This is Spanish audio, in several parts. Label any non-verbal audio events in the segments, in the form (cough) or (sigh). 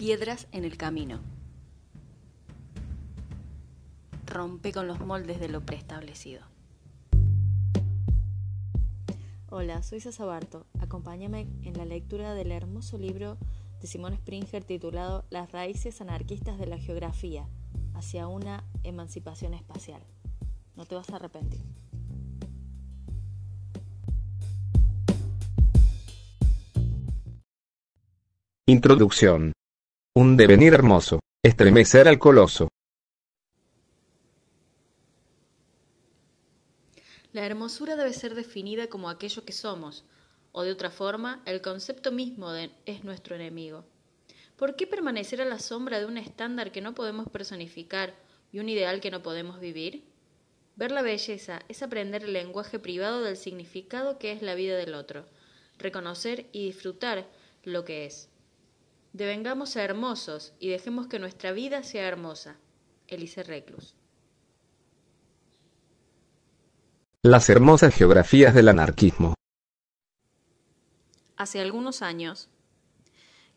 Piedras en el camino. Rompe con los moldes de lo preestablecido. Hola, soy Sasa Barto. Acompáñame en la lectura del hermoso libro de Simón Springer titulado Las raíces anarquistas de la geografía hacia una emancipación espacial. No te vas a arrepentir. Introducción. Un devenir hermoso, estremecer al coloso. La hermosura debe ser definida como aquello que somos, o de otra forma, el concepto mismo de es nuestro enemigo. ¿Por qué permanecer a la sombra de un estándar que no podemos personificar y un ideal que no podemos vivir? Ver la belleza es aprender el lenguaje privado del significado que es la vida del otro, reconocer y disfrutar lo que es. Devengamos a hermosos y dejemos que nuestra vida sea hermosa. Elise Reclus. Las hermosas geografías del anarquismo. Hace algunos años,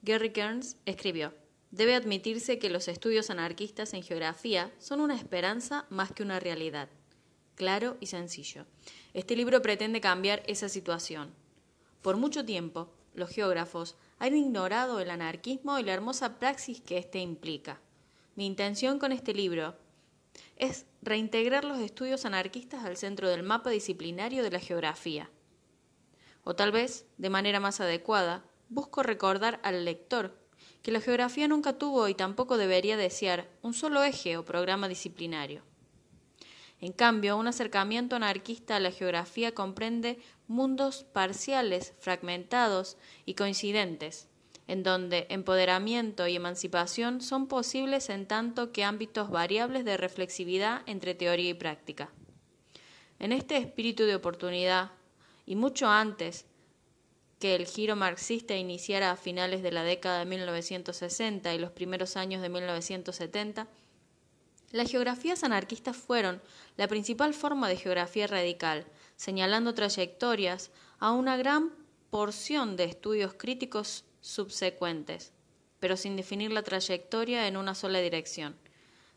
Gary Kearns escribió, Debe admitirse que los estudios anarquistas en geografía son una esperanza más que una realidad. Claro y sencillo. Este libro pretende cambiar esa situación. Por mucho tiempo, los geógrafos han ignorado el anarquismo y la hermosa praxis que éste implica. Mi intención con este libro es reintegrar los estudios anarquistas al centro del mapa disciplinario de la geografía. O tal vez, de manera más adecuada, busco recordar al lector que la geografía nunca tuvo y tampoco debería desear un solo eje o programa disciplinario. En cambio, un acercamiento anarquista a la geografía comprende mundos parciales, fragmentados y coincidentes, en donde empoderamiento y emancipación son posibles en tanto que ámbitos variables de reflexividad entre teoría y práctica. En este espíritu de oportunidad, y mucho antes que el giro marxista iniciara a finales de la década de 1960 y los primeros años de 1970, las geografías anarquistas fueron la principal forma de geografía radical, señalando trayectorias a una gran porción de estudios críticos subsecuentes, pero sin definir la trayectoria en una sola dirección.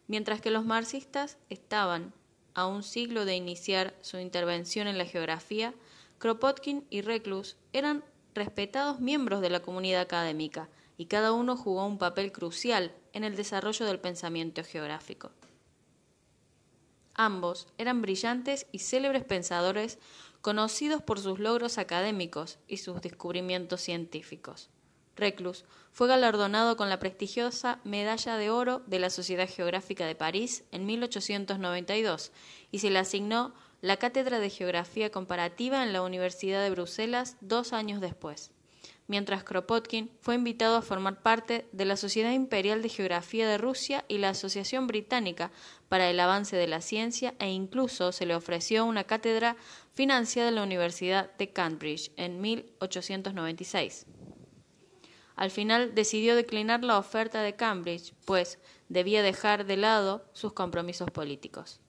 Mientras que los marxistas estaban a un siglo de iniciar su intervención en la geografía, Kropotkin y Reclus eran respetados miembros de la comunidad académica y cada uno jugó un papel crucial en el desarrollo del pensamiento geográfico. Ambos eran brillantes y célebres pensadores conocidos por sus logros académicos y sus descubrimientos científicos. Reclus fue galardonado con la prestigiosa Medalla de Oro de la Sociedad Geográfica de París en 1892 y se le asignó la Cátedra de Geografía Comparativa en la Universidad de Bruselas dos años después mientras Kropotkin fue invitado a formar parte de la Sociedad Imperial de Geografía de Rusia y la Asociación Británica para el Avance de la Ciencia e incluso se le ofreció una cátedra financiada en la Universidad de Cambridge en 1896. Al final decidió declinar la oferta de Cambridge, pues debía dejar de lado sus compromisos políticos.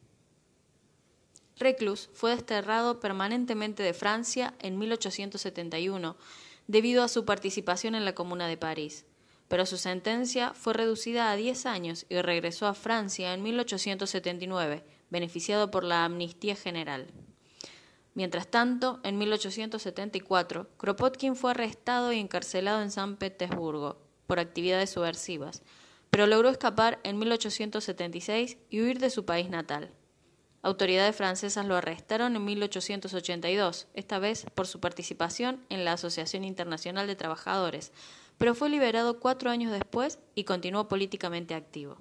Reclus fue desterrado permanentemente de Francia en 1871 debido a su participación en la Comuna de París, pero su sentencia fue reducida a 10 años y regresó a Francia en 1879, beneficiado por la Amnistía General. Mientras tanto, en 1874, Kropotkin fue arrestado y encarcelado en San Petersburgo por actividades subversivas, pero logró escapar en 1876 y huir de su país natal. Autoridades francesas lo arrestaron en 1882, esta vez por su participación en la Asociación Internacional de Trabajadores, pero fue liberado cuatro años después y continuó políticamente activo.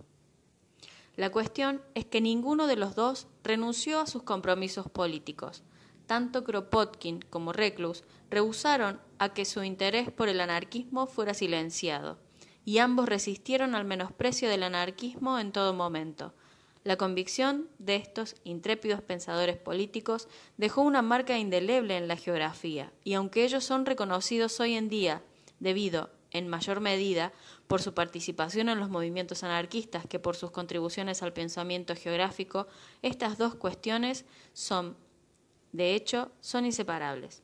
La cuestión es que ninguno de los dos renunció a sus compromisos políticos. Tanto Kropotkin como Reclus rehusaron a que su interés por el anarquismo fuera silenciado, y ambos resistieron al menosprecio del anarquismo en todo momento, la convicción de estos intrépidos pensadores políticos dejó una marca indeleble en la geografía, y aunque ellos son reconocidos hoy en día debido, en mayor medida, por su participación en los movimientos anarquistas que por sus contribuciones al pensamiento geográfico, estas dos cuestiones son, de hecho, son inseparables.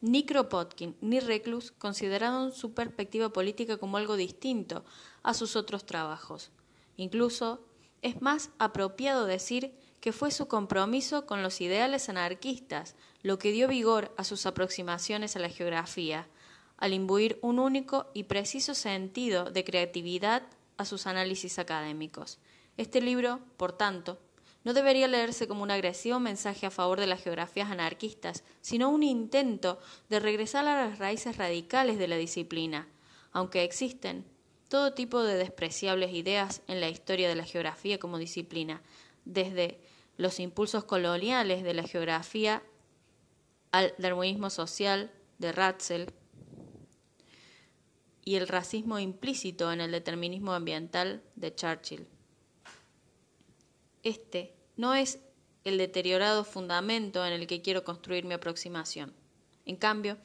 ni Kropotkin ni Reclus consideraron su perspectiva política como algo distinto a sus otros trabajos. Incluso es más apropiado decir que fue su compromiso con los ideales anarquistas lo que dio vigor a sus aproximaciones a la geografía, al imbuir un único y preciso sentido de creatividad a sus análisis académicos. Este libro, por tanto, no debería leerse como un agresivo mensaje a favor de las geografías anarquistas, sino un intento de regresar a las raíces radicales de la disciplina, aunque existen todo tipo de despreciables ideas en la historia de la geografía como disciplina, desde los impulsos coloniales de la geografía al darwinismo social de Ratzel y el racismo implícito en el determinismo ambiental de Churchill. Este no es el deteriorado fundamento en el que quiero construir mi aproximación. En cambio,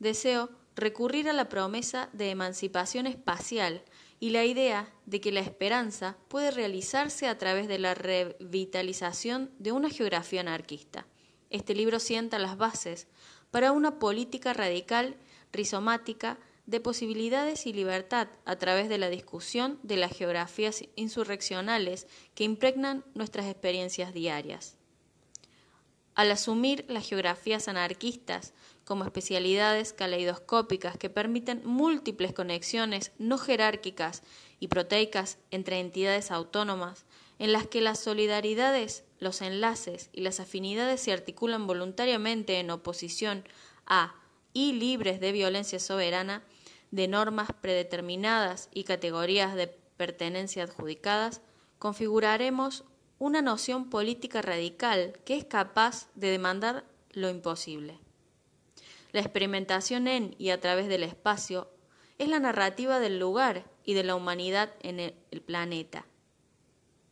deseo recurrir a la promesa de emancipación espacial y la idea de que la esperanza puede realizarse a través de la revitalización de una geografía anarquista. Este libro sienta las bases para una política radical, rizomática, de posibilidades y libertad a través de la discusión de las geografías insurreccionales que impregnan nuestras experiencias diarias. Al asumir las geografías anarquistas como especialidades caleidoscópicas que permiten múltiples conexiones no jerárquicas y proteicas entre entidades autónomas, en las que las solidaridades, los enlaces y las afinidades se articulan voluntariamente en oposición a y libres de violencia soberana, de normas predeterminadas y categorías de pertenencia adjudicadas, configuraremos una noción política radical que es capaz de demandar lo imposible. La experimentación en y a través del espacio es la narrativa del lugar y de la humanidad en el, planeta.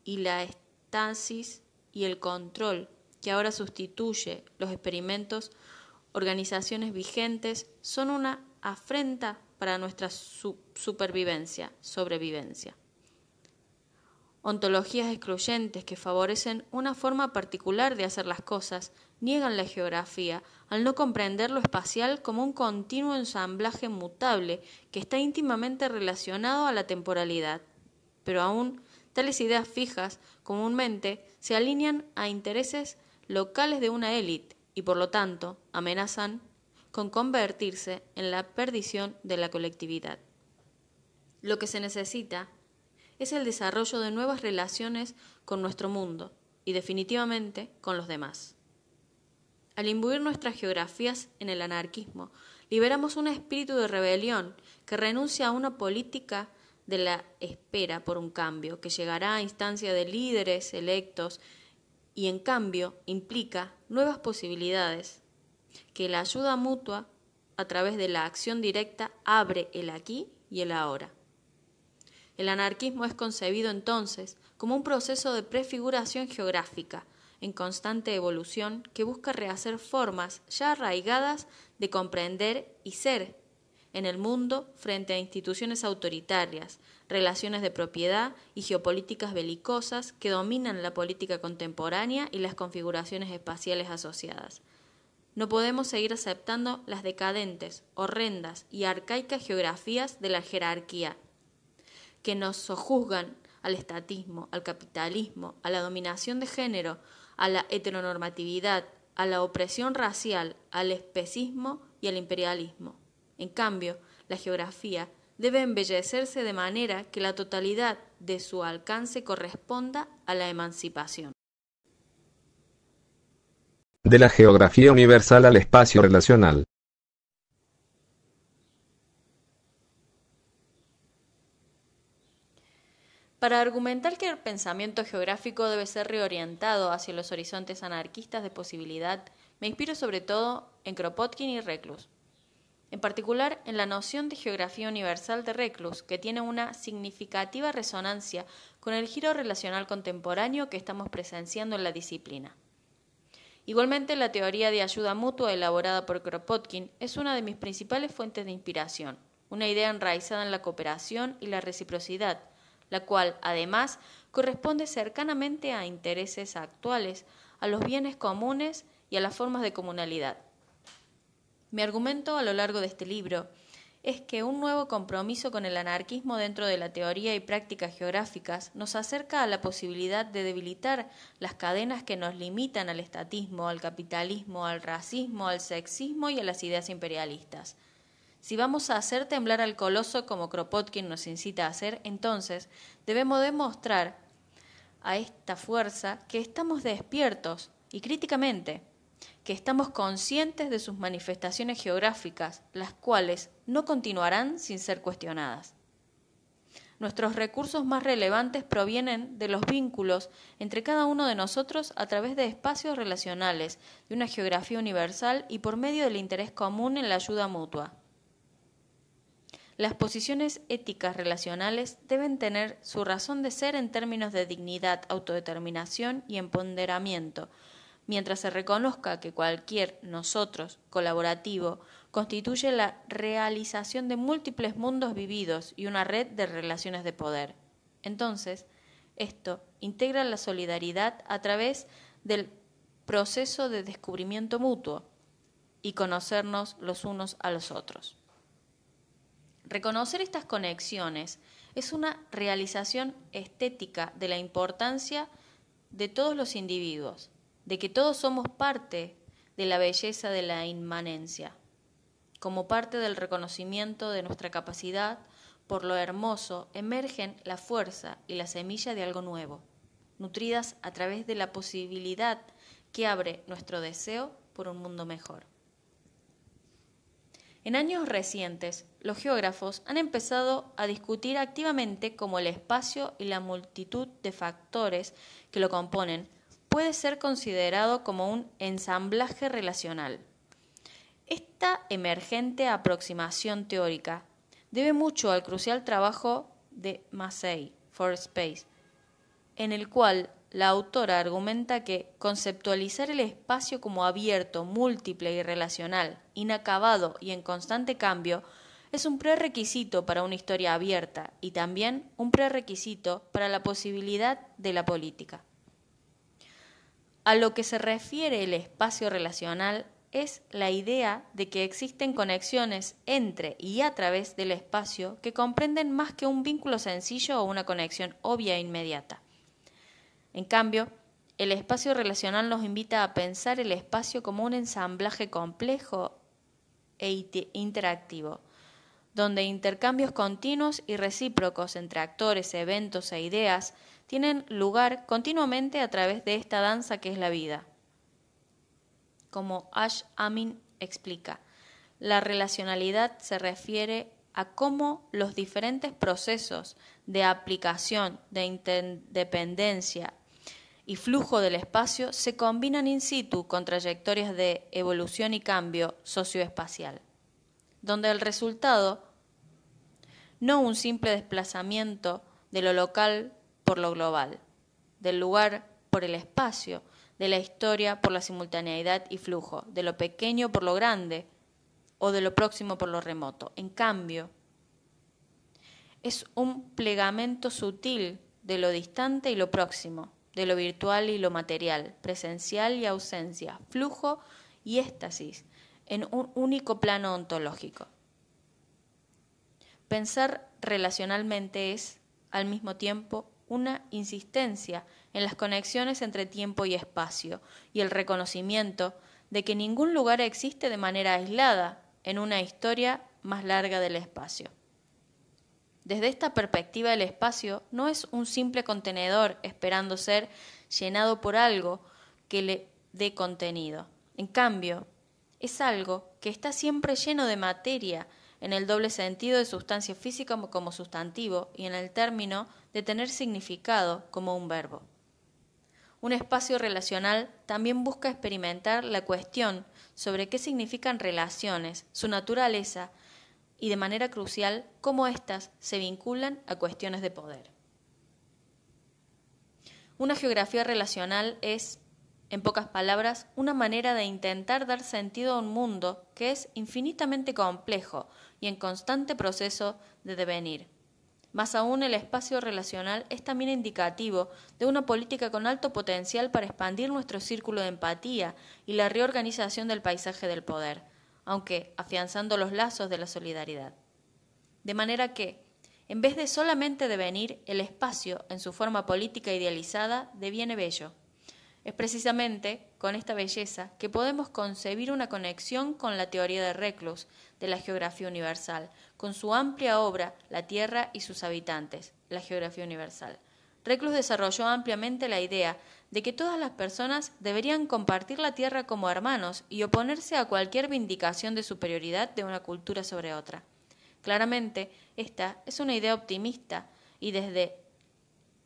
Y la estasis y el control que ahora sustituye los experimentos, organizaciones vigentes, son una afrenta para nuestra supervivencia, sobrevivencia. Ontologías excluyentes que favorecen una forma particular de hacer las cosas niegan la geografía al no comprender lo espacial como un continuo ensamblaje mutable que está íntimamente relacionado a la temporalidad. Pero aún tales ideas fijas comúnmente se alinean a intereses locales de una élite y por lo tanto amenazan con convertirse en la perdición de la colectividad. Lo que se necesita es el desarrollo de nuevas relaciones con nuestro mundo y definitivamente con los demás. Al imbuir nuestras geografías en el anarquismo, liberamos un espíritu de rebelión que renuncia a una política de la espera por un cambio, que llegará a instancia de líderes electos y en cambio implica nuevas posibilidades que la ayuda mutua a través de la acción directa abre el aquí y el ahora. El anarquismo es concebido entonces como un proceso de prefiguración geográfica en constante evolución que busca rehacer formas ya arraigadas de comprender y ser en el mundo frente a instituciones autoritarias, relaciones de propiedad y geopolíticas belicosas que dominan la política contemporánea y las configuraciones espaciales asociadas. No podemos seguir aceptando las decadentes, horrendas y arcaicas geografías de la jerarquía, que nos sojuzgan al estatismo, al capitalismo, a la dominación de género, a la heteronormatividad, a la opresión racial, al especismo y al imperialismo. En cambio, la geografía debe embellecerse de manera que la totalidad de su alcance corresponda a la emancipación. De la geografía universal al espacio relacional. Para argumentar que el pensamiento geográfico debe ser reorientado hacia los horizontes anarquistas de posibilidad, me inspiro sobre todo en Kropotkin y Reclus. En particular en la noción de geografía universal de Reclus, que tiene una significativa resonancia con el giro relacional contemporáneo que estamos presenciando en la disciplina. Igualmente, la teoría de ayuda mutua elaborada por Kropotkin es una de mis principales fuentes de inspiración, una idea enraizada en la cooperación y la reciprocidad, la cual, además, corresponde cercanamente a intereses actuales, a los bienes comunes y a las formas de comunalidad. Mi argumento a lo largo de este libro es que un nuevo compromiso con el anarquismo dentro de la teoría y prácticas geográficas nos acerca a la posibilidad de debilitar las cadenas que nos limitan al estatismo, al capitalismo, al racismo, al sexismo y a las ideas imperialistas. Si vamos a hacer temblar al coloso como Kropotkin nos incita a hacer, entonces debemos demostrar a esta fuerza que estamos despiertos y críticamente que estamos conscientes de sus manifestaciones geográficas, las cuales no continuarán sin ser cuestionadas. Nuestros recursos más relevantes provienen de los vínculos entre cada uno de nosotros a través de espacios relacionales, de una geografía universal y por medio del interés común en la ayuda mutua. Las posiciones éticas relacionales deben tener su razón de ser en términos de dignidad, autodeterminación y empoderamiento, mientras se reconozca que cualquier nosotros colaborativo constituye la realización de múltiples mundos vividos y una red de relaciones de poder. Entonces, esto integra la solidaridad a través del proceso de descubrimiento mutuo y conocernos los unos a los otros. Reconocer estas conexiones es una realización estética de la importancia de todos los individuos, de que todos somos parte de la belleza de la inmanencia, como parte del reconocimiento de nuestra capacidad por lo hermoso, emergen la fuerza y la semilla de algo nuevo, nutridas a través de la posibilidad que abre nuestro deseo por un mundo mejor. En años recientes, los geógrafos han empezado a discutir activamente cómo el espacio y la multitud de factores que lo componen puede ser considerado como un ensamblaje relacional. Esta emergente aproximación teórica debe mucho al crucial trabajo de Massey, For Space, en el cual la autora argumenta que conceptualizar el espacio como abierto, múltiple y relacional, inacabado y en constante cambio, es un prerequisito para una historia abierta y también un prerequisito para la posibilidad de la política. A lo que se refiere el espacio relacional es la idea de que existen conexiones entre y a través del espacio que comprenden más que un vínculo sencillo o una conexión obvia e inmediata. En cambio, el espacio relacional nos invita a pensar el espacio como un ensamblaje complejo e interactivo, donde intercambios continuos y recíprocos entre actores, eventos e ideas tienen lugar continuamente a través de esta danza que es la vida. Como Ash Amin explica, la relacionalidad se refiere a cómo los diferentes procesos de aplicación, de interdependencia y flujo del espacio se combinan in situ con trayectorias de evolución y cambio socioespacial, donde el resultado, no un simple desplazamiento de lo local por lo global, del lugar por el espacio, de la historia por la simultaneidad y flujo, de lo pequeño por lo grande o de lo próximo por lo remoto. En cambio, es un plegamento sutil de lo distante y lo próximo, de lo virtual y lo material, presencial y ausencia, flujo y éxtasis, en un único plano ontológico. Pensar relacionalmente es, al mismo tiempo, una insistencia en las conexiones entre tiempo y espacio y el reconocimiento de que ningún lugar existe de manera aislada en una historia más larga del espacio. Desde esta perspectiva el espacio no es un simple contenedor esperando ser llenado por algo que le dé contenido. En cambio, es algo que está siempre lleno de materia en el doble sentido de sustancia física como sustantivo y en el término de tener significado como un verbo. Un espacio relacional también busca experimentar la cuestión sobre qué significan relaciones, su naturaleza y de manera crucial cómo éstas se vinculan a cuestiones de poder. Una geografía relacional es, en pocas palabras, una manera de intentar dar sentido a un mundo que es infinitamente complejo y en constante proceso de devenir. Más aún, el espacio relacional es también indicativo de una política con alto potencial para expandir nuestro círculo de empatía y la reorganización del paisaje del poder, aunque afianzando los lazos de la solidaridad. De manera que, en vez de solamente devenir, el espacio, en su forma política idealizada, deviene bello. Es precisamente con esta belleza que podemos concebir una conexión con la teoría de Reclus de la geografía universal, con su amplia obra La Tierra y sus habitantes, la geografía universal. Reclus desarrolló ampliamente la idea de que todas las personas deberían compartir la tierra como hermanos y oponerse a cualquier vindicación de superioridad de una cultura sobre otra. Claramente, esta es una idea optimista y desde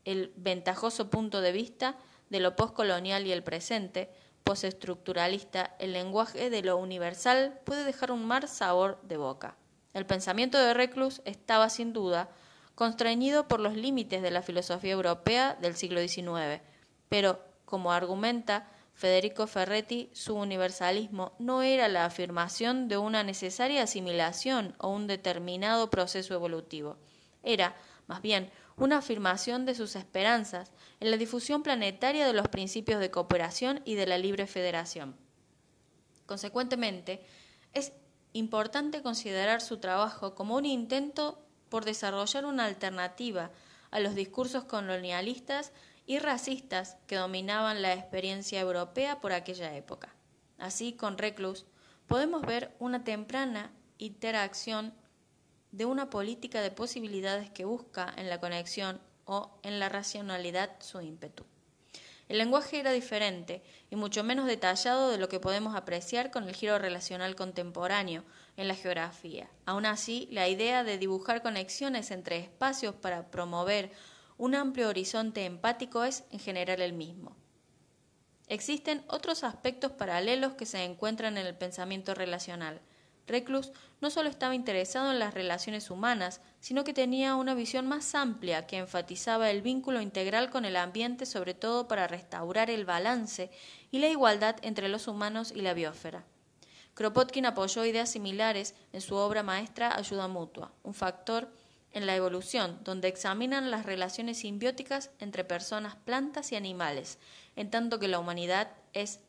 el ventajoso punto de vista de lo postcolonial y el presente, postestructuralista, el lenguaje de lo universal puede dejar un mal sabor de boca. El pensamiento de Reclus estaba sin duda constreñido por los límites de la filosofía europea del siglo XIX, pero, como argumenta Federico Ferretti, su universalismo no era la afirmación de una necesaria asimilación o un determinado proceso evolutivo, era, más bien, una afirmación de sus esperanzas en la difusión planetaria de los principios de cooperación y de la libre federación. Consecuentemente, es importante considerar su trabajo como un intento por desarrollar una alternativa a los discursos colonialistas y racistas que dominaban la experiencia europea por aquella época. Así, con Reclus, podemos ver una temprana interacción de una política de posibilidades que busca en la conexión o en la racionalidad su ímpetu. El lenguaje era diferente y mucho menos detallado de lo que podemos apreciar con el giro relacional contemporáneo en la geografía. Aún así, la idea de dibujar conexiones entre espacios para promover un amplio horizonte empático es en general el mismo. Existen otros aspectos paralelos que se encuentran en el pensamiento relacional. Reclus no solo estaba interesado en las relaciones humanas, sino que tenía una visión más amplia que enfatizaba el vínculo integral con el ambiente, sobre todo para restaurar el balance y la igualdad entre los humanos y la biosfera. Kropotkin apoyó ideas similares en su obra maestra Ayuda Mutua, un factor en la evolución, donde examinan las relaciones simbióticas entre personas, plantas y animales, en tanto que la humanidad es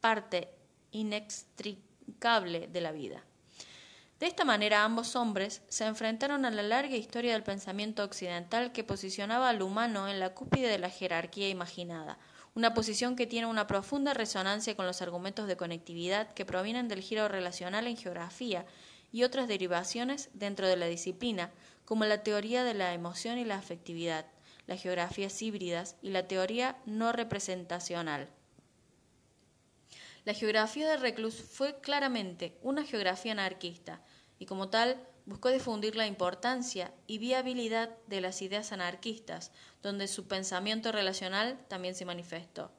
parte inextricable de la vida. De esta manera ambos hombres se enfrentaron a la larga historia del pensamiento occidental que posicionaba al humano en la cúspide de la jerarquía imaginada, una posición que tiene una profunda resonancia con los argumentos de conectividad que provienen del giro relacional en geografía y otras derivaciones dentro de la disciplina, como la teoría de la emoción y la afectividad, las geografías híbridas y la teoría no representacional. La geografía de Reclus fue claramente una geografía anarquista y como tal buscó difundir la importancia y viabilidad de las ideas anarquistas, donde su pensamiento relacional también se manifestó.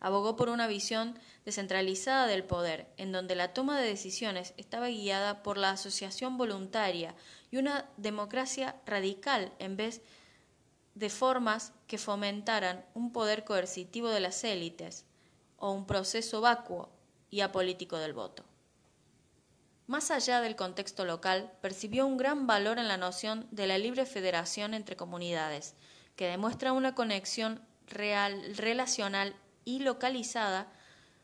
Abogó por una visión descentralizada del poder, en donde la toma de decisiones estaba guiada por la asociación voluntaria y una democracia radical en vez de formas que fomentaran un poder coercitivo de las élites o un proceso vacuo y apolítico del voto. Más allá del contexto local, percibió un gran valor en la noción de la libre federación entre comunidades, que demuestra una conexión real, relacional y localizada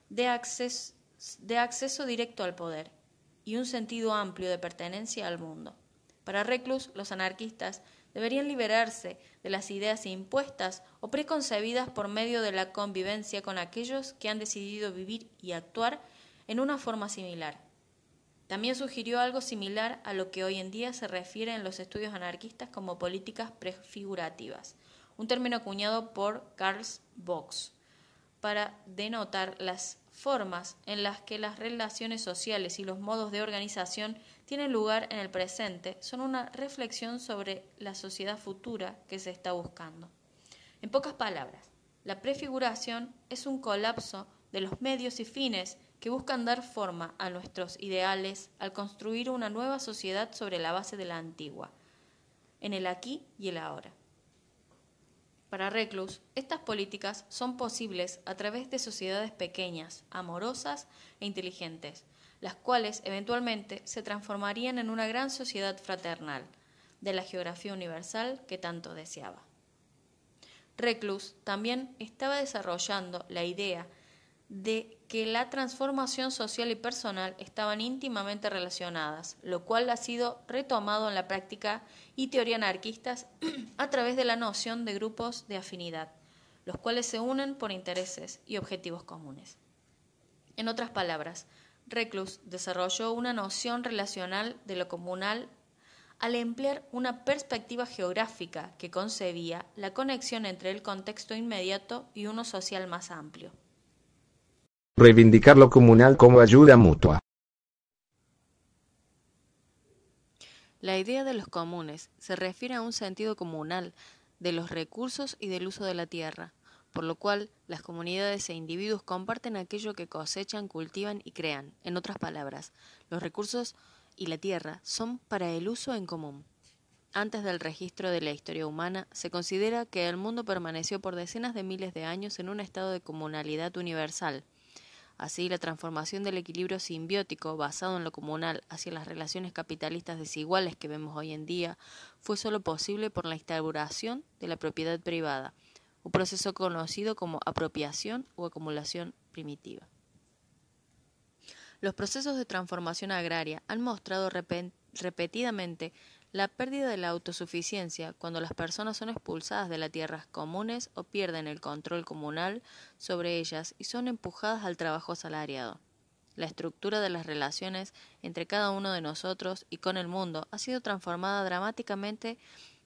de acceso, directo al poder y un sentido amplio de pertenencia al mundo. Para Reclus, los anarquistas deberían liberarse de las ideas impuestas o preconcebidas por medio de la convivencia con aquellos que han decidido vivir y actuar en una forma similar. También sugirió algo similar a lo que hoy en día se refiere en los estudios anarquistas como políticas prefigurativas, un término acuñado por Karl Vox para denotar las formas en las que las relaciones sociales y los modos de organización tienen lugar en el presente son una reflexión sobre la sociedad futura que se está buscando. En pocas palabras, la prefiguración es un colapso de los medios y fines que buscan dar forma a nuestros ideales al construir una nueva sociedad sobre la base de la antigua, en el aquí y el ahora. Para Reclus, estas políticas son posibles a través de sociedades pequeñas, amorosas e inteligentes, las cuales eventualmente se transformarían en una gran sociedad fraternal, de la geografía universal que tanto deseaba. Reclus también estaba desarrollando la idea de que la transformación social y personal estaban íntimamente relacionadas, lo cual ha sido retomado en la práctica y teoría anarquistas (clears throat) a través de la noción de grupos de afinidad, los cuales se unen por intereses y objetivos comunes. En otras palabras, Reclus desarrolló una noción relacional de lo comunal al emplear una perspectiva geográfica que concebía la conexión entre el contexto inmediato y uno social más amplio. Reivindicar lo comunal como ayuda mutua. La idea de los comunes se refiere a un sentido comunal de los recursos y del uso de la tierra, por lo cual las comunidades e individuos comparten aquello que cosechan, cultivan y crean. En otras palabras, los recursos y la tierra son para el uso en común. Antes del registro de la historia humana, se considera que el mundo permaneció por decenas de miles de años en un estado de comunalidad universal. Así, la transformación del equilibrio simbiótico basado en lo comunal hacia las relaciones capitalistas desiguales que vemos hoy en día fue solo posible por la instauración de la propiedad privada, un proceso conocido como apropiación o acumulación primitiva. Los procesos de transformación agraria han mostrado repetidamente la pérdida de la autosuficiencia cuando las personas son expulsadas de las tierras comunes o pierden el control comunal sobre ellas y son empujadas al trabajo asalariado. La estructura de las relaciones entre cada uno de nosotros y con el mundo ha sido transformada dramáticamente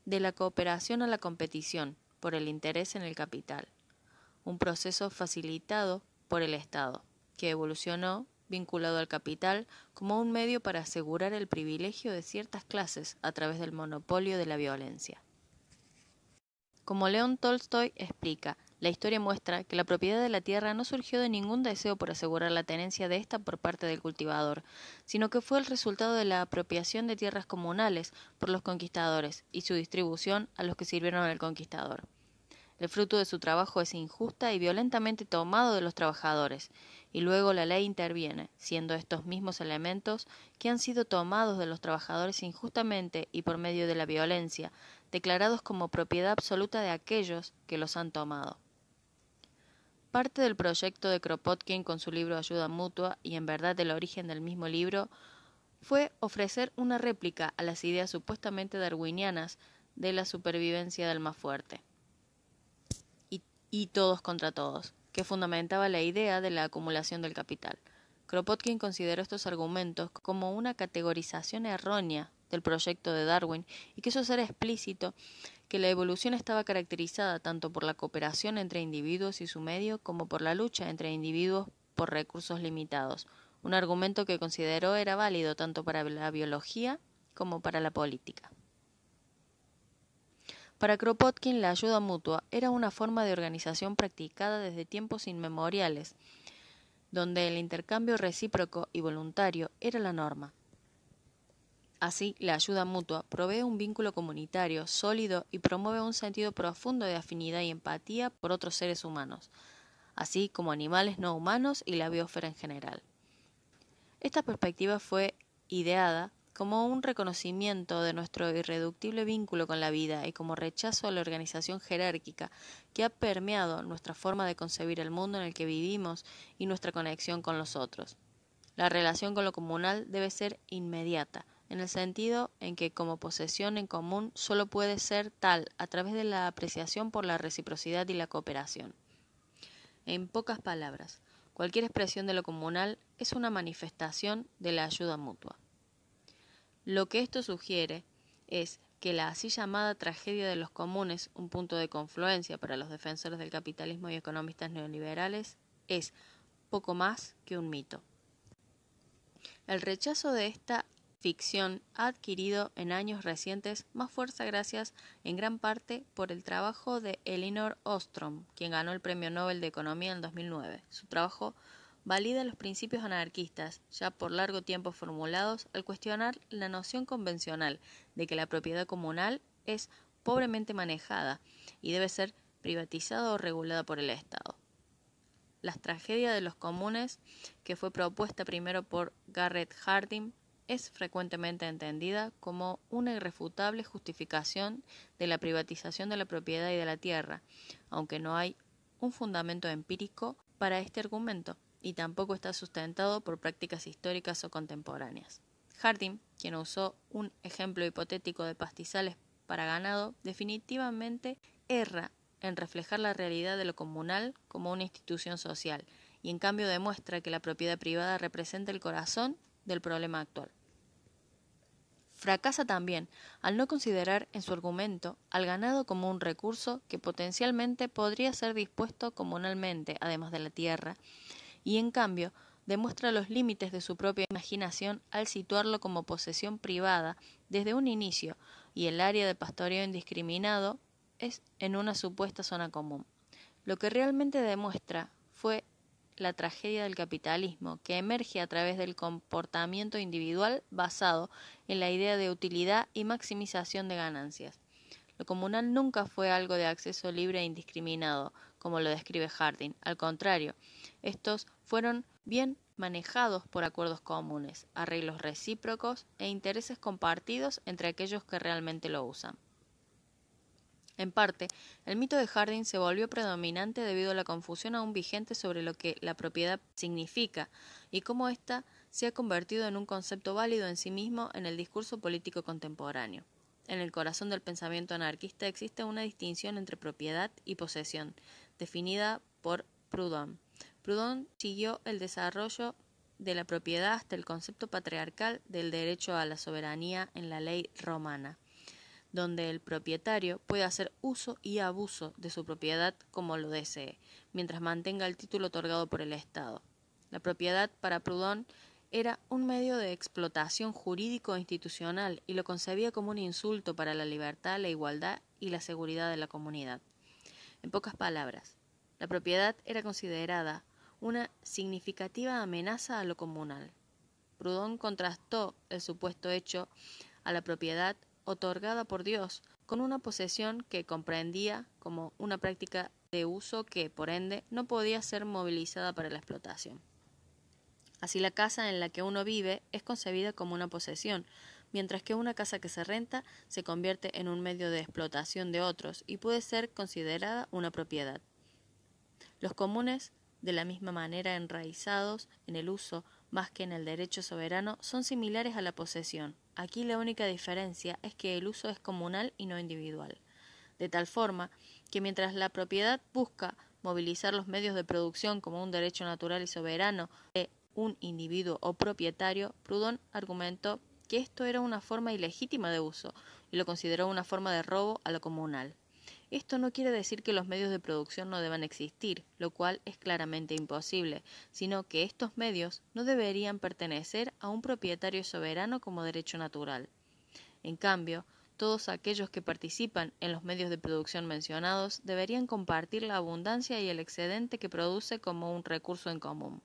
de la cooperación a la competición, por el interés en el capital, un proceso facilitado por el Estado, que evolucionó vinculado al capital como un medio para asegurar el privilegio de ciertas clases a través del monopolio de la violencia. Como León Tolstoy explica, la historia muestra que la propiedad de la tierra no surgió de ningún deseo por asegurar la tenencia de ésta por parte del cultivador, sino que fue el resultado de la apropiación de tierras comunales por los conquistadores y su distribución a los que sirvieron al conquistador. El fruto de su trabajo es injusta y violentamente tomado de los trabajadores, y luego la ley interviene, siendo estos mismos elementos que han sido tomados de los trabajadores injustamente y por medio de la violencia, declarados como propiedad absoluta de aquellos que los han tomado. Parte del proyecto de Kropotkin con su libro Ayuda Mutua y en verdad el origen del mismo libro fue ofrecer una réplica a las ideas supuestamente darwinianas de la supervivencia del más fuerte y, y todos contra todos, que fundamentaba la idea de la acumulación del capital. Kropotkin consideró estos argumentos como una categorización errónea del proyecto de Darwin y quiso ser explícito que la evolución estaba caracterizada tanto por la cooperación entre individuos y su medio como por la lucha entre individuos por recursos limitados, un argumento que consideró era válido tanto para la biología como para la política. Para Kropotkin la ayuda mutua era una forma de organización practicada desde tiempos inmemoriales, donde el intercambio recíproco y voluntario era la norma. Así, la ayuda mutua provee un vínculo comunitario sólido y promueve un sentido profundo de afinidad y empatía por otros seres humanos, así como animales no humanos y la biosfera en general. Esta perspectiva fue ideada como un reconocimiento de nuestro irreductible vínculo con la vida y como rechazo a la organización jerárquica que ha permeado nuestra forma de concebir el mundo en el que vivimos y nuestra conexión con los otros. La relación con lo comunal debe ser inmediata, en el sentido en que como posesión en común solo puede ser tal a través de la apreciación por la reciprocidad y la cooperación. En pocas palabras, cualquier expresión de lo comunal es una manifestación de la ayuda mutua. Lo que esto sugiere es que la así llamada tragedia de los comunes, un punto de confluencia para los defensores del capitalismo y economistas neoliberales, es poco más que un mito. El rechazo de esta ficción ha adquirido en años recientes más fuerza gracias en gran parte por el trabajo de Elinor Ostrom, quien ganó el Premio Nobel de Economía en 2009. Su trabajo valida los principios anarquistas, ya por largo tiempo formulados, al cuestionar la noción convencional de que la propiedad comunal es pobremente manejada y debe ser privatizada o regulada por el Estado. La tragedia de los comunes, que fue propuesta primero por Garrett Harding, es frecuentemente entendida como una irrefutable justificación de la privatización de la propiedad y de la tierra, aunque no hay un fundamento empírico para este argumento, y tampoco está sustentado por prácticas históricas o contemporáneas. Harding, quien usó un ejemplo hipotético de pastizales para ganado, definitivamente erra en reflejar la realidad de lo comunal como una institución social, y en cambio demuestra que la propiedad privada representa el corazón del problema actual. Fracasa también al no considerar en su argumento al ganado como un recurso que potencialmente podría ser dispuesto comunalmente, además de la tierra, y en cambio demuestra los límites de su propia imaginación al situarlo como posesión privada desde un inicio y el área de pastoreo indiscriminado es en una supuesta zona común. Lo que realmente demuestra fue la tragedia del capitalismo, que emerge a través del comportamiento individual basado en la idea de utilidad y maximización de ganancias. Lo comunal nunca fue algo de acceso libre e indiscriminado, como lo describe Harding. Al contrario, estos fueron bien manejados por acuerdos comunes, arreglos recíprocos e intereses compartidos entre aquellos que realmente lo usan. En parte, el mito de Harding se volvió predominante debido a la confusión aún vigente sobre lo que la propiedad significa y cómo ésta se ha convertido en un concepto válido en sí mismo en el discurso político contemporáneo. En el corazón del pensamiento anarquista existe una distinción entre propiedad y posesión, definida por Proudhon. Proudhon siguió el desarrollo de la propiedad hasta el concepto patriarcal del derecho a la soberanía en la ley romana donde el propietario puede hacer uso y abuso de su propiedad como lo desee, mientras mantenga el título otorgado por el Estado. La propiedad para Proudhon era un medio de explotación jurídico e institucional y lo concebía como un insulto para la libertad, la igualdad y la seguridad de la comunidad. En pocas palabras, la propiedad era considerada una significativa amenaza a lo comunal. Proudhon contrastó el supuesto hecho a la propiedad otorgada por Dios, con una posesión que comprendía como una práctica de uso que, por ende, no podía ser movilizada para la explotación. Así la casa en la que uno vive es concebida como una posesión, mientras que una casa que se renta se convierte en un medio de explotación de otros y puede ser considerada una propiedad. Los comunes, de la misma manera enraizados en el uso más que en el derecho soberano, son similares a la posesión, Aquí la única diferencia es que el uso es comunal y no individual. De tal forma que mientras la propiedad busca movilizar los medios de producción como un derecho natural y soberano de un individuo o propietario, Proudhon argumentó que esto era una forma ilegítima de uso y lo consideró una forma de robo a lo comunal. Esto no quiere decir que los medios de producción no deban existir, lo cual es claramente imposible, sino que estos medios no deberían pertenecer a un propietario soberano como derecho natural. En cambio, todos aquellos que participan en los medios de producción mencionados deberían compartir la abundancia y el excedente que produce como un recurso en común.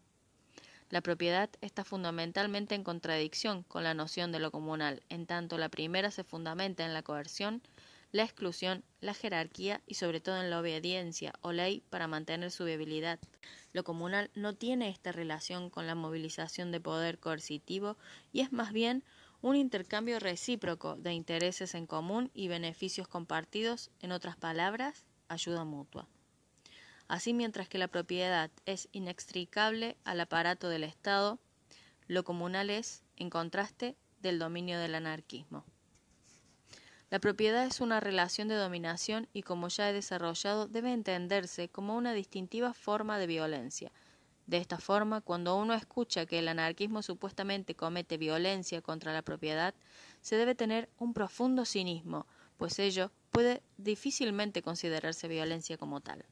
La propiedad está fundamentalmente en contradicción con la noción de lo comunal, en tanto la primera se fundamenta en la coerción la exclusión, la jerarquía y sobre todo en la obediencia o ley para mantener su viabilidad. Lo comunal no tiene esta relación con la movilización de poder coercitivo y es más bien un intercambio recíproco de intereses en común y beneficios compartidos, en otras palabras, ayuda mutua. Así mientras que la propiedad es inextricable al aparato del Estado, lo comunal es, en contraste, del dominio del anarquismo. La propiedad es una relación de dominación y, como ya he desarrollado, debe entenderse como una distintiva forma de violencia. De esta forma, cuando uno escucha que el anarquismo supuestamente comete violencia contra la propiedad, se debe tener un profundo cinismo, pues ello puede difícilmente considerarse violencia como tal.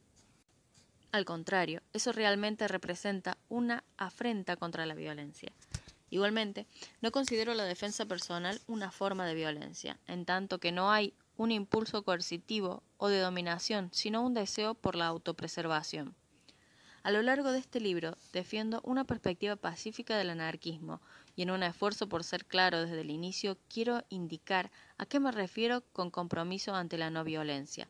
Al contrario, eso realmente representa una afrenta contra la violencia. Igualmente, no considero la defensa personal una forma de violencia, en tanto que no hay un impulso coercitivo o de dominación, sino un deseo por la autopreservación. A lo largo de este libro defiendo una perspectiva pacífica del anarquismo y en un esfuerzo por ser claro desde el inicio quiero indicar a qué me refiero con compromiso ante la no violencia.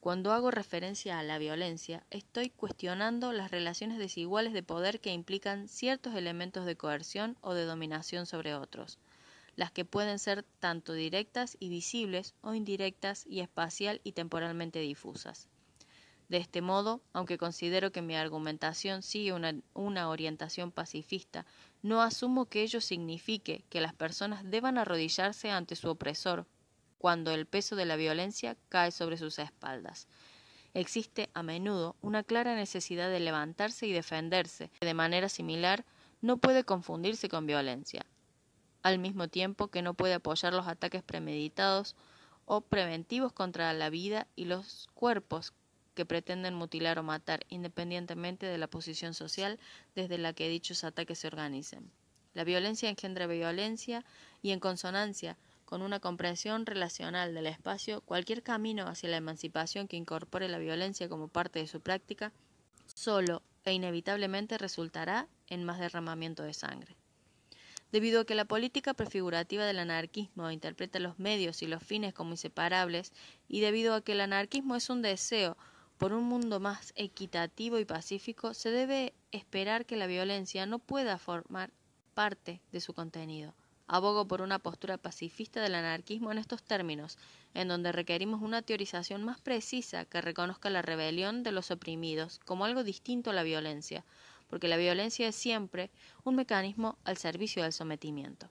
Cuando hago referencia a la violencia, estoy cuestionando las relaciones desiguales de poder que implican ciertos elementos de coerción o de dominación sobre otros, las que pueden ser tanto directas y visibles o indirectas y espacial y temporalmente difusas. De este modo, aunque considero que mi argumentación sigue una, una, orientación pacifista, no asumo que ello signifique que las personas deban arrodillarse ante su opresor cuando el peso de la violencia cae sobre sus espaldas. Existe a menudo una clara necesidad de levantarse y defenderse, que de manera similar no puede confundirse con violencia, al mismo tiempo que no puede apoyar los ataques premeditados o preventivos contra la vida y los cuerpos que pretenden mutilar o matar, independientemente de la posición social desde la que dichos ataques se organicen. La violencia engendra violencia y en consonancia con una comprensión relacional del espacio, cualquier camino hacia la emancipación que incorpore la violencia como parte de su práctica, solo e inevitablemente resultará en más derramamiento de sangre. Debido a que la política prefigurativa del anarquismo interpreta los medios y los fines como inseparables, y debido a que el anarquismo es un deseo por un mundo más equitativo y pacífico, se debe esperar que la violencia no pueda formar parte de su contenido. Abogo por una postura pacifista del anarquismo en estos términos, en donde requerimos una teorización más precisa que reconozca la rebelión de los oprimidos como algo distinto a la violencia, porque la violencia es siempre un mecanismo al servicio del sometimiento.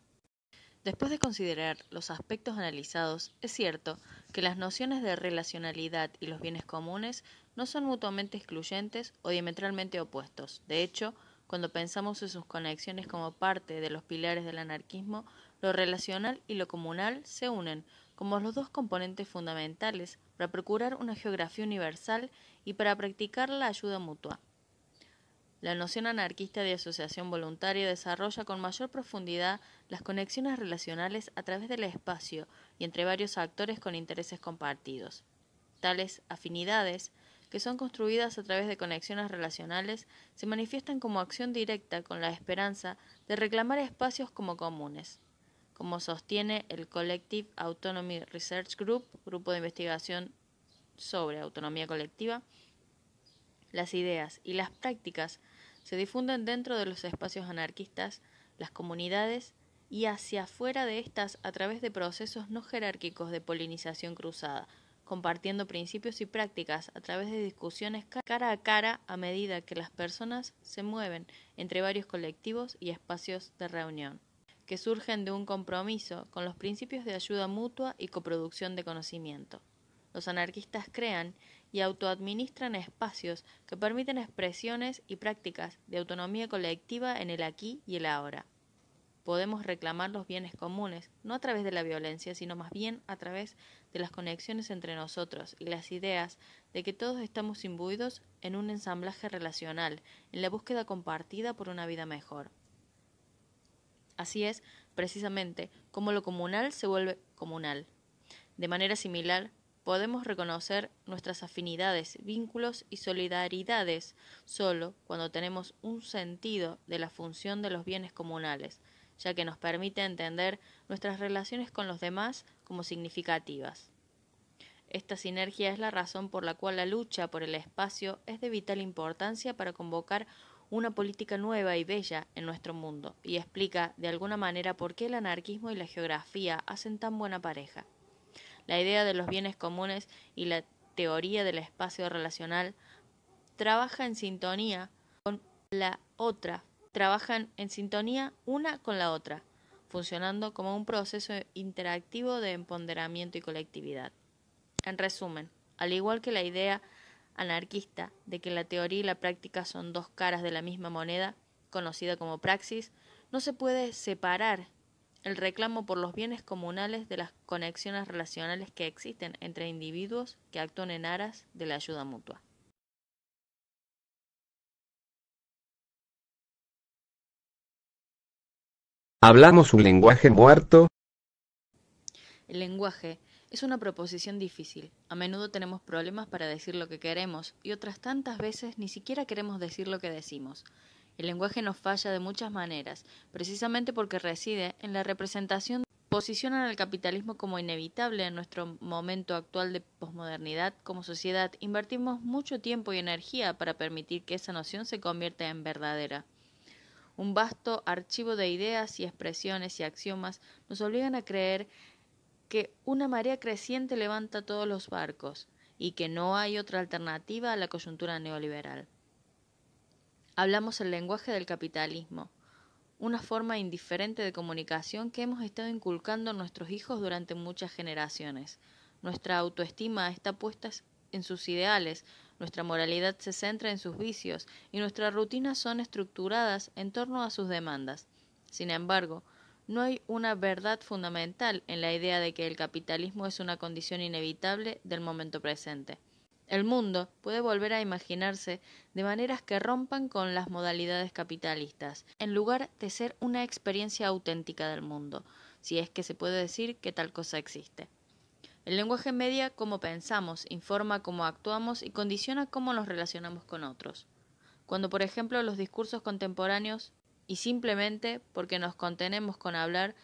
Después de considerar los aspectos analizados, es cierto que las nociones de relacionalidad y los bienes comunes no son mutuamente excluyentes o diametralmente opuestos. De hecho, cuando pensamos en sus conexiones como parte de los pilares del anarquismo, lo relacional y lo comunal se unen como los dos componentes fundamentales para procurar una geografía universal y para practicar la ayuda mutua. La noción anarquista de asociación voluntaria desarrolla con mayor profundidad las conexiones relacionales a través del espacio y entre varios actores con intereses compartidos. Tales afinidades, que son construidas a través de conexiones relacionales, se manifiestan como acción directa con la esperanza de reclamar espacios como comunes. Como sostiene el Collective Autonomy Research Group, grupo de investigación sobre autonomía colectiva, las ideas y las prácticas se difunden dentro de los espacios anarquistas, las comunidades y hacia afuera de estas a través de procesos no jerárquicos de polinización cruzada, compartiendo principios y prácticas a través de discusiones cara a cara a medida que las personas se mueven entre varios colectivos y espacios de reunión, que surgen de un compromiso con los principios de ayuda mutua y coproducción de conocimiento. Los anarquistas crean y autoadministran espacios que permiten expresiones y prácticas de autonomía colectiva en el aquí y el ahora. Podemos reclamar los bienes comunes, no a través de la violencia, sino más bien a través de las conexiones entre nosotros y las ideas de que todos estamos imbuidos en un ensamblaje relacional, en la búsqueda compartida por una vida mejor. Así es, precisamente, como lo comunal se vuelve comunal. De manera similar, podemos reconocer nuestras afinidades, vínculos y solidaridades solo cuando tenemos un sentido de la función de los bienes comunales, ya que nos permite entender nuestras relaciones con los demás como significativas. Esta sinergia es la razón por la cual la lucha por el espacio es de vital importancia para convocar una política nueva y bella en nuestro mundo, y explica de alguna manera por qué el anarquismo y la geografía hacen tan buena pareja. La idea de los bienes comunes y la teoría del espacio relacional trabaja en sintonía con la otra, trabajan en sintonía una con la otra, funcionando como un proceso interactivo de empoderamiento y colectividad. En resumen, al igual que la idea anarquista de que la teoría y la práctica son dos caras de la misma moneda, conocida como praxis, no se puede separar el reclamo por los bienes comunales de las conexiones relacionales que existen entre individuos que actúan en aras de la ayuda mutua. ¿Hablamos un lenguaje muerto? El lenguaje es una proposición difícil. A menudo tenemos problemas para decir lo que queremos y otras tantas veces ni siquiera queremos decir lo que decimos. El lenguaje nos falla de muchas maneras, precisamente porque reside en la representación posicionan al capitalismo como inevitable en nuestro momento actual de posmodernidad como sociedad, invertimos mucho tiempo y energía para permitir que esa noción se convierta en verdadera. Un vasto archivo de ideas y expresiones y axiomas nos obligan a creer que una marea creciente levanta todos los barcos, y que no hay otra alternativa a la coyuntura neoliberal. Hablamos el lenguaje del capitalismo, una forma indiferente de comunicación que hemos estado inculcando a nuestros hijos durante muchas generaciones. Nuestra autoestima está puesta en sus ideales, nuestra moralidad se centra en sus vicios y nuestras rutinas son estructuradas en torno a sus demandas. Sin embargo, no hay una verdad fundamental en la idea de que el capitalismo es una condición inevitable del momento presente. El mundo puede volver a imaginarse de maneras que rompan con las modalidades capitalistas, en lugar de ser una experiencia auténtica del mundo, si es que se puede decir que tal cosa existe. El lenguaje media cómo pensamos, informa cómo actuamos y condiciona cómo nos relacionamos con otros. Cuando, por ejemplo, los discursos contemporáneos y simplemente porque nos contenemos con hablar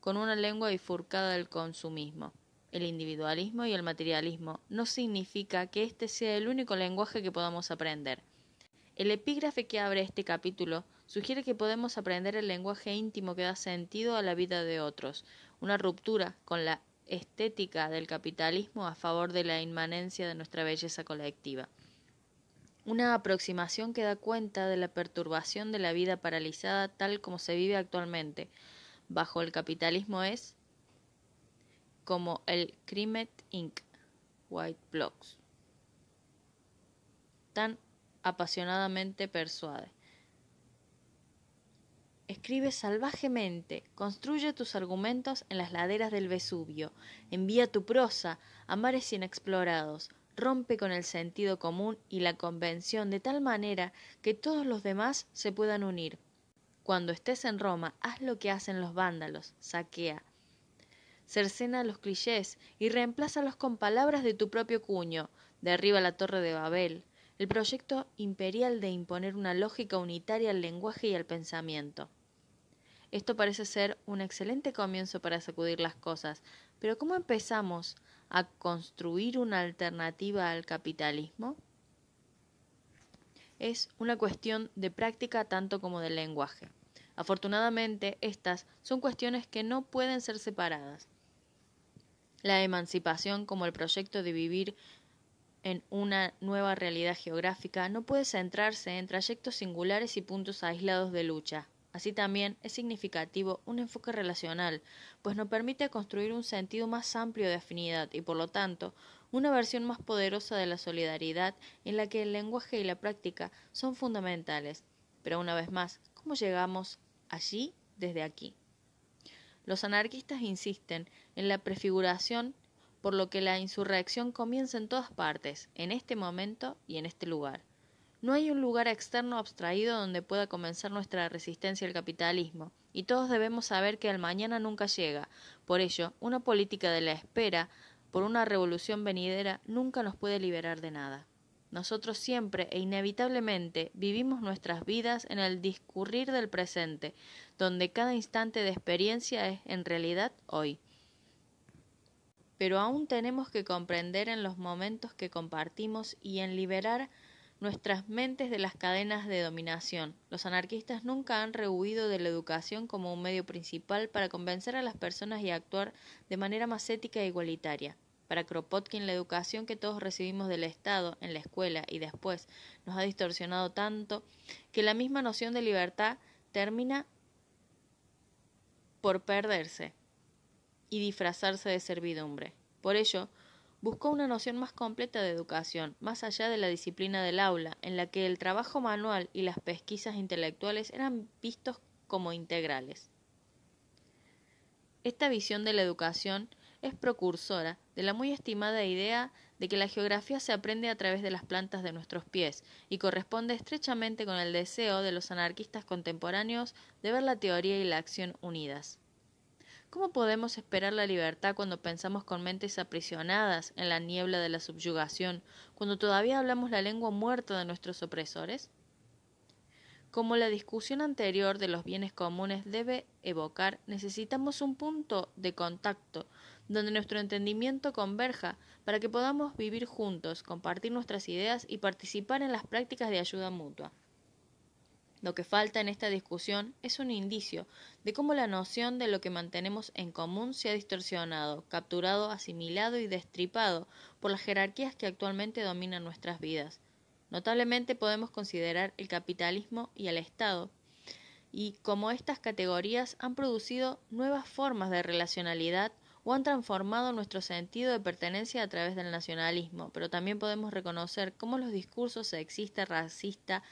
con una lengua bifurcada del consumismo, el individualismo y el materialismo, no significa que este sea el único lenguaje que podamos aprender. El epígrafe que abre este capítulo sugiere que podemos aprender el lenguaje íntimo que da sentido a la vida de otros, una ruptura con la estética del capitalismo a favor de la inmanencia de nuestra belleza colectiva. Una aproximación que da cuenta de la perturbación de la vida paralizada tal como se vive actualmente. Bajo el capitalismo es como el Crimet Inc. White Blocks. Tan apasionadamente persuade. Escribe salvajemente, construye tus argumentos en las laderas del Vesubio, envía tu prosa a mares inexplorados, rompe con el sentido común y la convención de tal manera que todos los demás se puedan unir. Cuando estés en Roma, haz lo que hacen los vándalos, saquea. Cercena los clichés y reemplázalos con palabras de tu propio cuño. Derriba la torre de Babel, el proyecto imperial de imponer una lógica unitaria al lenguaje y al pensamiento. Esto parece ser un excelente comienzo para sacudir las cosas, pero ¿cómo empezamos a construir una alternativa al capitalismo? Es una cuestión de práctica tanto como de lenguaje. Afortunadamente, estas son cuestiones que no pueden ser separadas. La emancipación como el proyecto de vivir en una nueva realidad geográfica no puede centrarse en trayectos singulares y puntos aislados de lucha, Así también es significativo un enfoque relacional, pues nos permite construir un sentido más amplio de afinidad y, por lo tanto, una versión más poderosa de la solidaridad en la que el lenguaje y la práctica son fundamentales. Pero una vez más, ¿cómo llegamos allí desde aquí? Los anarquistas insisten en la prefiguración por lo que la insurrección comienza en todas partes, en este momento y en este lugar. No hay un lugar externo abstraído donde pueda comenzar nuestra resistencia al capitalismo, y todos debemos saber que el mañana nunca llega. Por ello, una política de la espera por una revolución venidera nunca nos puede liberar de nada. Nosotros siempre e inevitablemente vivimos nuestras vidas en el discurrir del presente, donde cada instante de experiencia es en realidad hoy. Pero aún tenemos que comprender en los momentos que compartimos y en liberar nuestras mentes de las cadenas de dominación. Los anarquistas nunca han rehuido de la educación como un medio principal para convencer a las personas y actuar de manera más ética e igualitaria. Para Kropotkin, la educación que todos recibimos del Estado, en la escuela y después nos ha distorsionado tanto que la misma noción de libertad termina por perderse y disfrazarse de servidumbre. Por ello, buscó una noción más completa de educación, más allá de la disciplina del aula, en la que el trabajo manual y las pesquisas intelectuales eran vistos como integrales. Esta visión de la educación es precursora de la muy estimada idea de que la geografía se aprende a través de las plantas de nuestros pies y corresponde estrechamente con el deseo de los anarquistas contemporáneos de ver la teoría y la acción unidas. ¿Cómo podemos esperar la libertad cuando pensamos con mentes aprisionadas en la niebla de la subyugación, cuando todavía hablamos la lengua muerta de nuestros opresores? Como la discusión anterior de los bienes comunes debe evocar, necesitamos un punto de contacto donde nuestro entendimiento converja para que podamos vivir juntos, compartir nuestras ideas y participar en las prácticas de ayuda mutua. Lo que falta en esta discusión es un indicio de cómo la noción de lo que mantenemos en común se ha distorsionado, capturado, asimilado y destripado por las jerarquías que actualmente dominan nuestras vidas. Notablemente podemos considerar el capitalismo y el Estado, y cómo estas categorías han producido nuevas formas de relacionalidad o han transformado nuestro sentido de pertenencia a través del nacionalismo, pero también podemos reconocer cómo los discursos sexista, racista,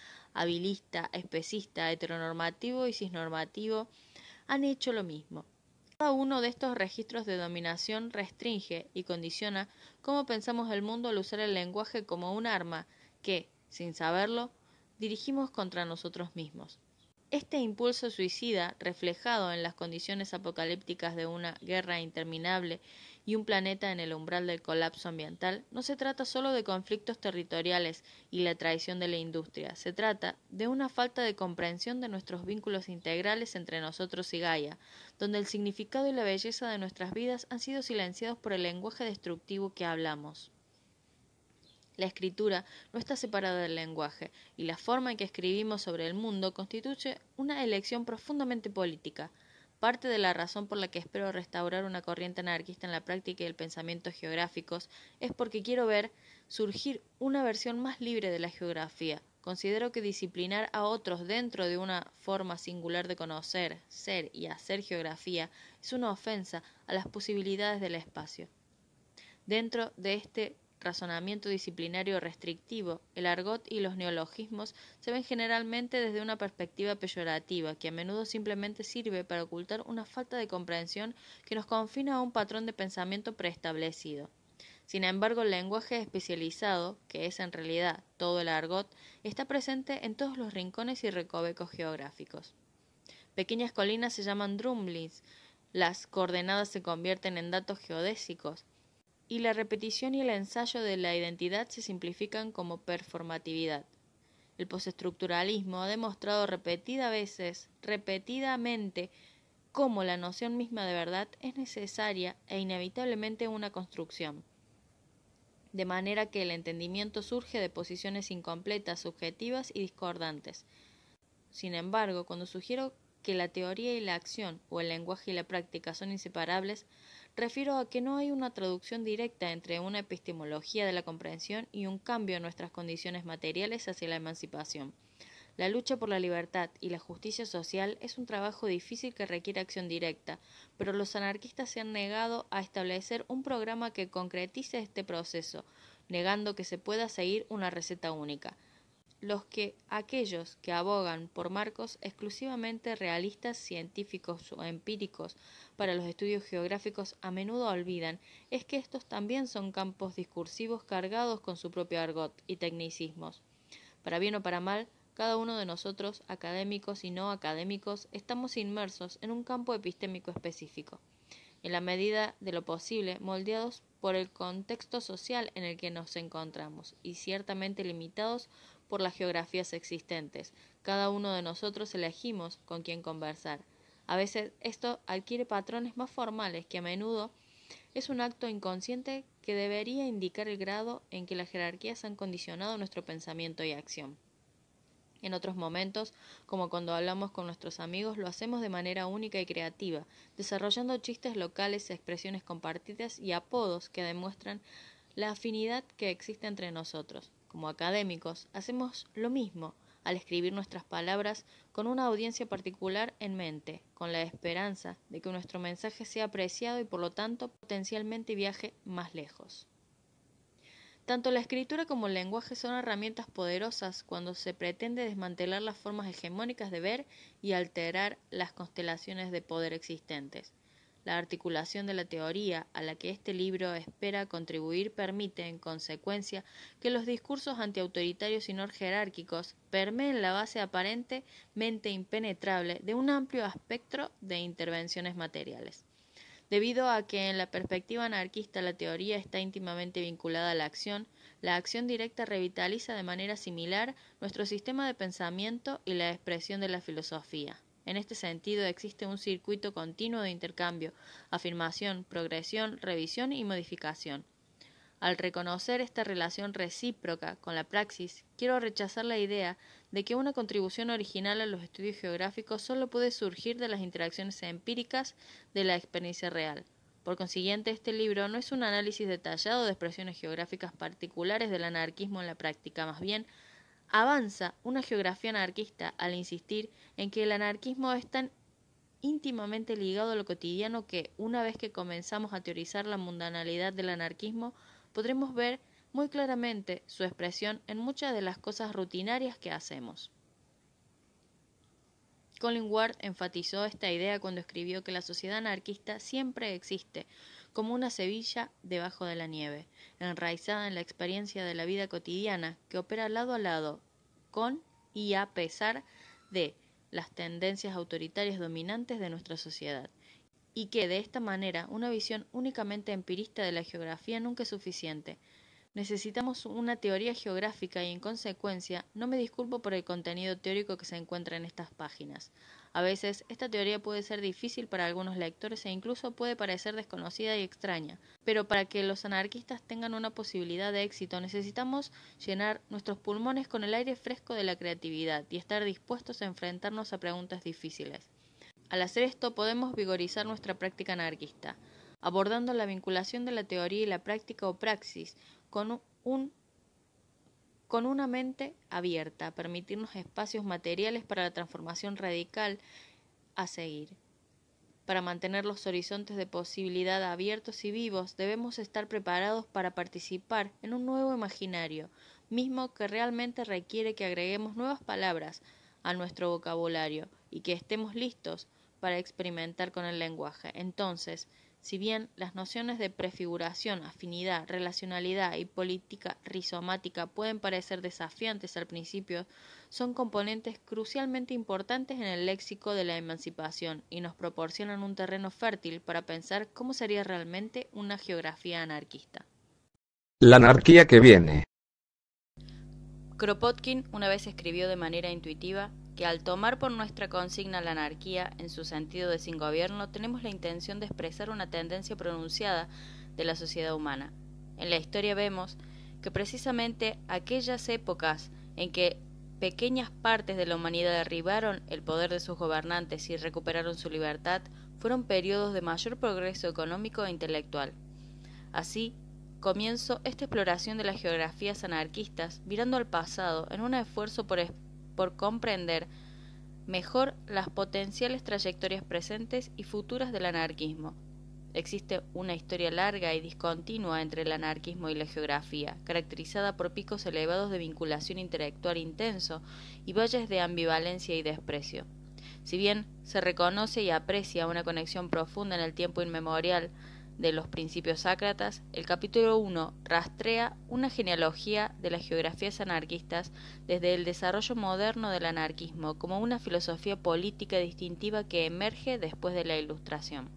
habilista, especista, heteronormativo y cisnormativo han hecho lo mismo. Cada uno de estos registros de dominación restringe y condiciona cómo pensamos el mundo al usar el lenguaje como un arma que, sin saberlo, dirigimos contra nosotros mismos. Este impulso suicida, reflejado en las condiciones apocalípticas de una guerra interminable y un planeta en el umbral del colapso ambiental, no se trata solo de conflictos territoriales y la traición de la industria, se trata de una falta de comprensión de nuestros vínculos integrales entre nosotros y Gaia, donde el significado y la belleza de nuestras vidas han sido silenciados por el lenguaje destructivo que hablamos. La escritura no está separada del lenguaje, y la forma en que escribimos sobre el mundo constituye una elección profundamente política. Parte de la razón por la que espero restaurar una corriente anarquista en la práctica y el pensamiento geográficos es porque quiero ver surgir una versión más libre de la geografía. Considero que disciplinar a otros dentro de una forma singular de conocer, ser y hacer geografía es una ofensa a las posibilidades del espacio. Dentro de este razonamiento disciplinario restrictivo, el argot y los neologismos se ven generalmente desde una perspectiva peyorativa, que a menudo simplemente sirve para ocultar una falta de comprensión que nos confina a un patrón de pensamiento preestablecido. Sin embargo, el lenguaje especializado, que es en realidad todo el argot, está presente en todos los rincones y recovecos geográficos. Pequeñas colinas se llaman drumlins, las coordenadas se convierten en datos geodésicos, y la repetición y el ensayo de la identidad se simplifican como performatividad. El postestructuralismo ha demostrado repetidas veces, repetidamente, cómo la noción misma de verdad es necesaria e inevitablemente una construcción. De manera que el entendimiento surge de posiciones incompletas, subjetivas y discordantes. Sin embargo, cuando sugiero que la teoría y la acción, o el lenguaje y la práctica son inseparables, refiero a que no hay una traducción directa entre una epistemología de la comprensión y un cambio en nuestras condiciones materiales hacia la emancipación. La lucha por la libertad y la justicia social es un trabajo difícil que requiere acción directa, pero los anarquistas se han negado a establecer un programa que concretice este proceso, negando que se pueda seguir una receta única los que aquellos que abogan por marcos exclusivamente realistas, científicos o empíricos para los estudios geográficos a menudo olvidan es que estos también son campos discursivos cargados con su propio argot y tecnicismos. Para bien o para mal, cada uno de nosotros, académicos y no académicos, estamos inmersos en un campo epistémico específico, en la medida de lo posible moldeados por el contexto social en el que nos encontramos y ciertamente limitados por las geografías existentes. Cada uno de nosotros elegimos con quién conversar. A veces esto adquiere patrones más formales que a menudo es un acto inconsciente que debería indicar el grado en que las jerarquías han condicionado nuestro pensamiento y acción. En otros momentos, como cuando hablamos con nuestros amigos, lo hacemos de manera única y creativa, desarrollando chistes locales, expresiones compartidas y apodos que demuestran la afinidad que existe entre nosotros como académicos, hacemos lo mismo al escribir nuestras palabras con una audiencia particular en mente, con la esperanza de que nuestro mensaje sea apreciado y por lo tanto potencialmente viaje más lejos. Tanto la escritura como el lenguaje son herramientas poderosas cuando se pretende desmantelar las formas hegemónicas de ver y alterar las constelaciones de poder existentes. La articulación de la teoría a la que este libro espera contribuir permite, en consecuencia, que los discursos antiautoritarios y no jerárquicos permeen la base aparentemente impenetrable de un amplio espectro de intervenciones materiales. Debido a que en la perspectiva anarquista la teoría está íntimamente vinculada a la acción, la acción directa revitaliza de manera similar nuestro sistema de pensamiento y la expresión de la filosofía. En este sentido, existe un circuito continuo de intercambio, afirmación, progresión, revisión y modificación. Al reconocer esta relación recíproca con la praxis, quiero rechazar la idea de que una contribución original a los estudios geográficos solo puede surgir de las interacciones empíricas de la experiencia real. Por consiguiente, este libro no es un análisis detallado de expresiones geográficas particulares del anarquismo en la práctica, más bien avanza una geografía anarquista al insistir en que el anarquismo es tan íntimamente ligado a lo cotidiano que, una vez que comenzamos a teorizar la mundanalidad del anarquismo, podremos ver muy claramente su expresión en muchas de las cosas rutinarias que hacemos. Colin Ward enfatizó esta idea cuando escribió que la sociedad anarquista siempre existe, como una Sevilla debajo de la nieve, enraizada en la experiencia de la vida cotidiana, que opera lado a lado, con y a pesar de las tendencias autoritarias dominantes de nuestra sociedad, y que de esta manera una visión únicamente empirista de la geografía nunca es suficiente, Necesitamos una teoría geográfica y en consecuencia no me disculpo por el contenido teórico que se encuentra en estas páginas. A veces esta teoría puede ser difícil para algunos lectores e incluso puede parecer desconocida y extraña, pero para que los anarquistas tengan una posibilidad de éxito necesitamos llenar nuestros pulmones con el aire fresco de la creatividad y estar dispuestos a enfrentarnos a preguntas difíciles. Al hacer esto podemos vigorizar nuestra práctica anarquista, abordando la vinculación de la teoría y la práctica o praxis, con, un, con una mente abierta, permitirnos espacios materiales para la transformación radical a seguir. Para mantener los horizontes de posibilidad abiertos y vivos, debemos estar preparados para participar en un nuevo imaginario, mismo que realmente requiere que agreguemos nuevas palabras a nuestro vocabulario y que estemos listos para experimentar con el lenguaje. Entonces, si bien las nociones de prefiguración, afinidad, relacionalidad y política rizomática pueden parecer desafiantes al principio, son componentes crucialmente importantes en el léxico de la emancipación y nos proporcionan un terreno fértil para pensar cómo sería realmente una geografía anarquista. La anarquía que viene. Kropotkin una vez escribió de manera intuitiva que al tomar por nuestra consigna la anarquía en su sentido de sin gobierno, tenemos la intención de expresar una tendencia pronunciada de la sociedad humana. En la historia vemos que precisamente aquellas épocas en que pequeñas partes de la humanidad derribaron el poder de sus gobernantes y recuperaron su libertad, fueron periodos de mayor progreso económico e intelectual. Así, comienzo esta exploración de las geografías anarquistas, mirando al pasado en un esfuerzo por por comprender mejor las potenciales trayectorias presentes y futuras del anarquismo. Existe una historia larga y discontinua entre el anarquismo y la geografía, caracterizada por picos elevados de vinculación intelectual intenso y valles de ambivalencia y desprecio. Si bien se reconoce y aprecia una conexión profunda en el tiempo inmemorial de los principios sácratas, el capítulo 1 rastrea una genealogía de las geografías anarquistas desde el desarrollo moderno del anarquismo como una filosofía política distintiva que emerge después de la Ilustración.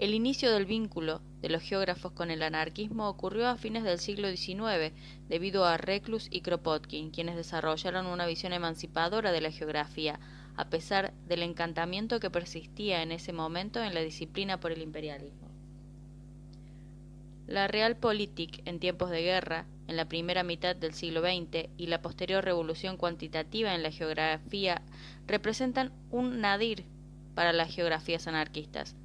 El inicio del vínculo de los geógrafos con el anarquismo ocurrió a fines del siglo XIX debido a Reclus y Kropotkin, quienes desarrollaron una visión emancipadora de la geografía, a pesar del encantamiento que persistía en ese momento en la disciplina por el imperialismo. La Realpolitik en tiempos de guerra, en la primera mitad del siglo XX y la posterior revolución cuantitativa en la geografía representan un nadir para las geografías anarquistas.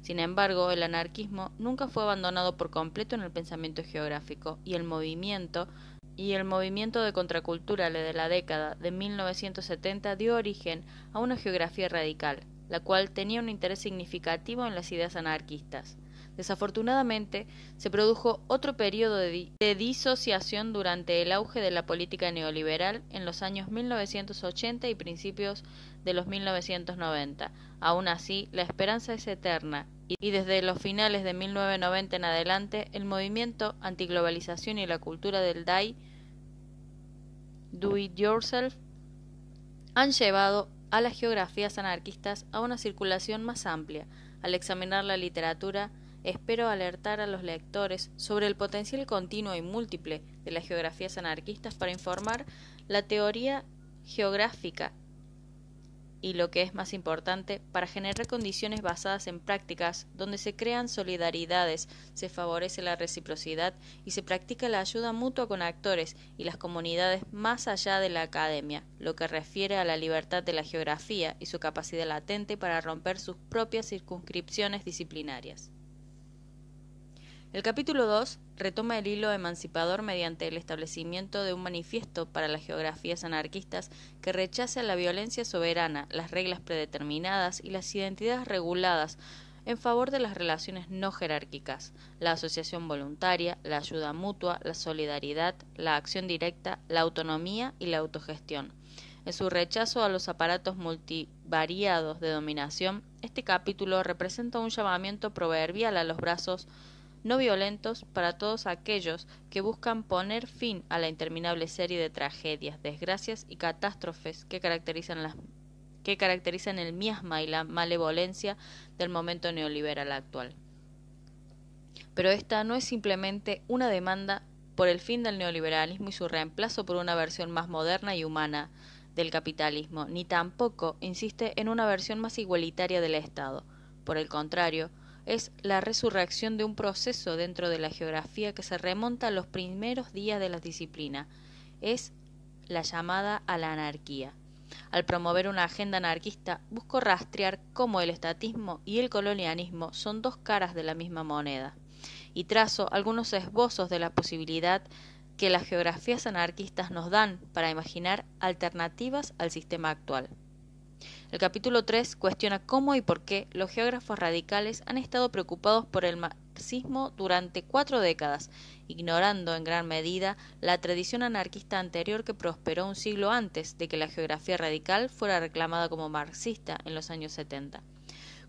Sin embargo, el anarquismo nunca fue abandonado por completo en el pensamiento geográfico y el movimiento y el movimiento de contracultura de la década de 1970 dio origen a una geografía radical, la cual tenía un interés significativo en las ideas anarquistas. Desafortunadamente, se produjo otro periodo de, disociación durante el auge de la política neoliberal en los años 1980 y principios de los 1990. Aún así, la esperanza es eterna y desde los finales de 1990 en adelante, el movimiento antiglobalización y la cultura del DAI do it yourself han llevado a las geografías anarquistas a una circulación más amplia. Al examinar la literatura, espero alertar a los lectores sobre el potencial continuo y múltiple de las geografías anarquistas para informar la teoría geográfica y lo que es más importante, para generar condiciones basadas en prácticas donde se crean solidaridades, se favorece la reciprocidad y se practica la ayuda mutua con actores y las comunidades más allá de la academia, lo que refiere a la libertad de la geografía y su capacidad latente para romper sus propias circunscripciones disciplinarias. El capítulo 2 retoma el hilo emancipador mediante el establecimiento de un manifiesto para las geografías anarquistas que rechaza la violencia soberana, las reglas predeterminadas y las identidades reguladas en favor de las relaciones no jerárquicas, la asociación voluntaria, la ayuda mutua, la solidaridad, la acción directa, la autonomía y la autogestión. En su rechazo a los aparatos multivariados de dominación, este capítulo representa un llamamiento proverbial a los brazos no violentos para todos aquellos que buscan poner fin a la interminable serie de tragedias, desgracias y catástrofes que caracterizan, las, que caracterizan el miasma y la malevolencia del momento neoliberal actual. Pero esta no es simplemente una demanda por el fin del neoliberalismo y su reemplazo por una versión más moderna y humana del capitalismo, ni tampoco insiste en una versión más igualitaria del Estado. Por el contrario, es la resurrección de un proceso dentro de la geografía que se remonta a los primeros días de la disciplina. Es la llamada a la anarquía. Al promover una agenda anarquista, busco rastrear cómo el estatismo y el colonialismo son dos caras de la misma moneda, y trazo algunos esbozos de la posibilidad que las geografías anarquistas nos dan para imaginar alternativas al sistema actual. El capítulo 3 cuestiona cómo y por qué los geógrafos radicales han estado preocupados por el marxismo durante cuatro décadas, ignorando en gran medida la tradición anarquista anterior que prosperó un siglo antes de que la geografía radical fuera reclamada como marxista en los años 70.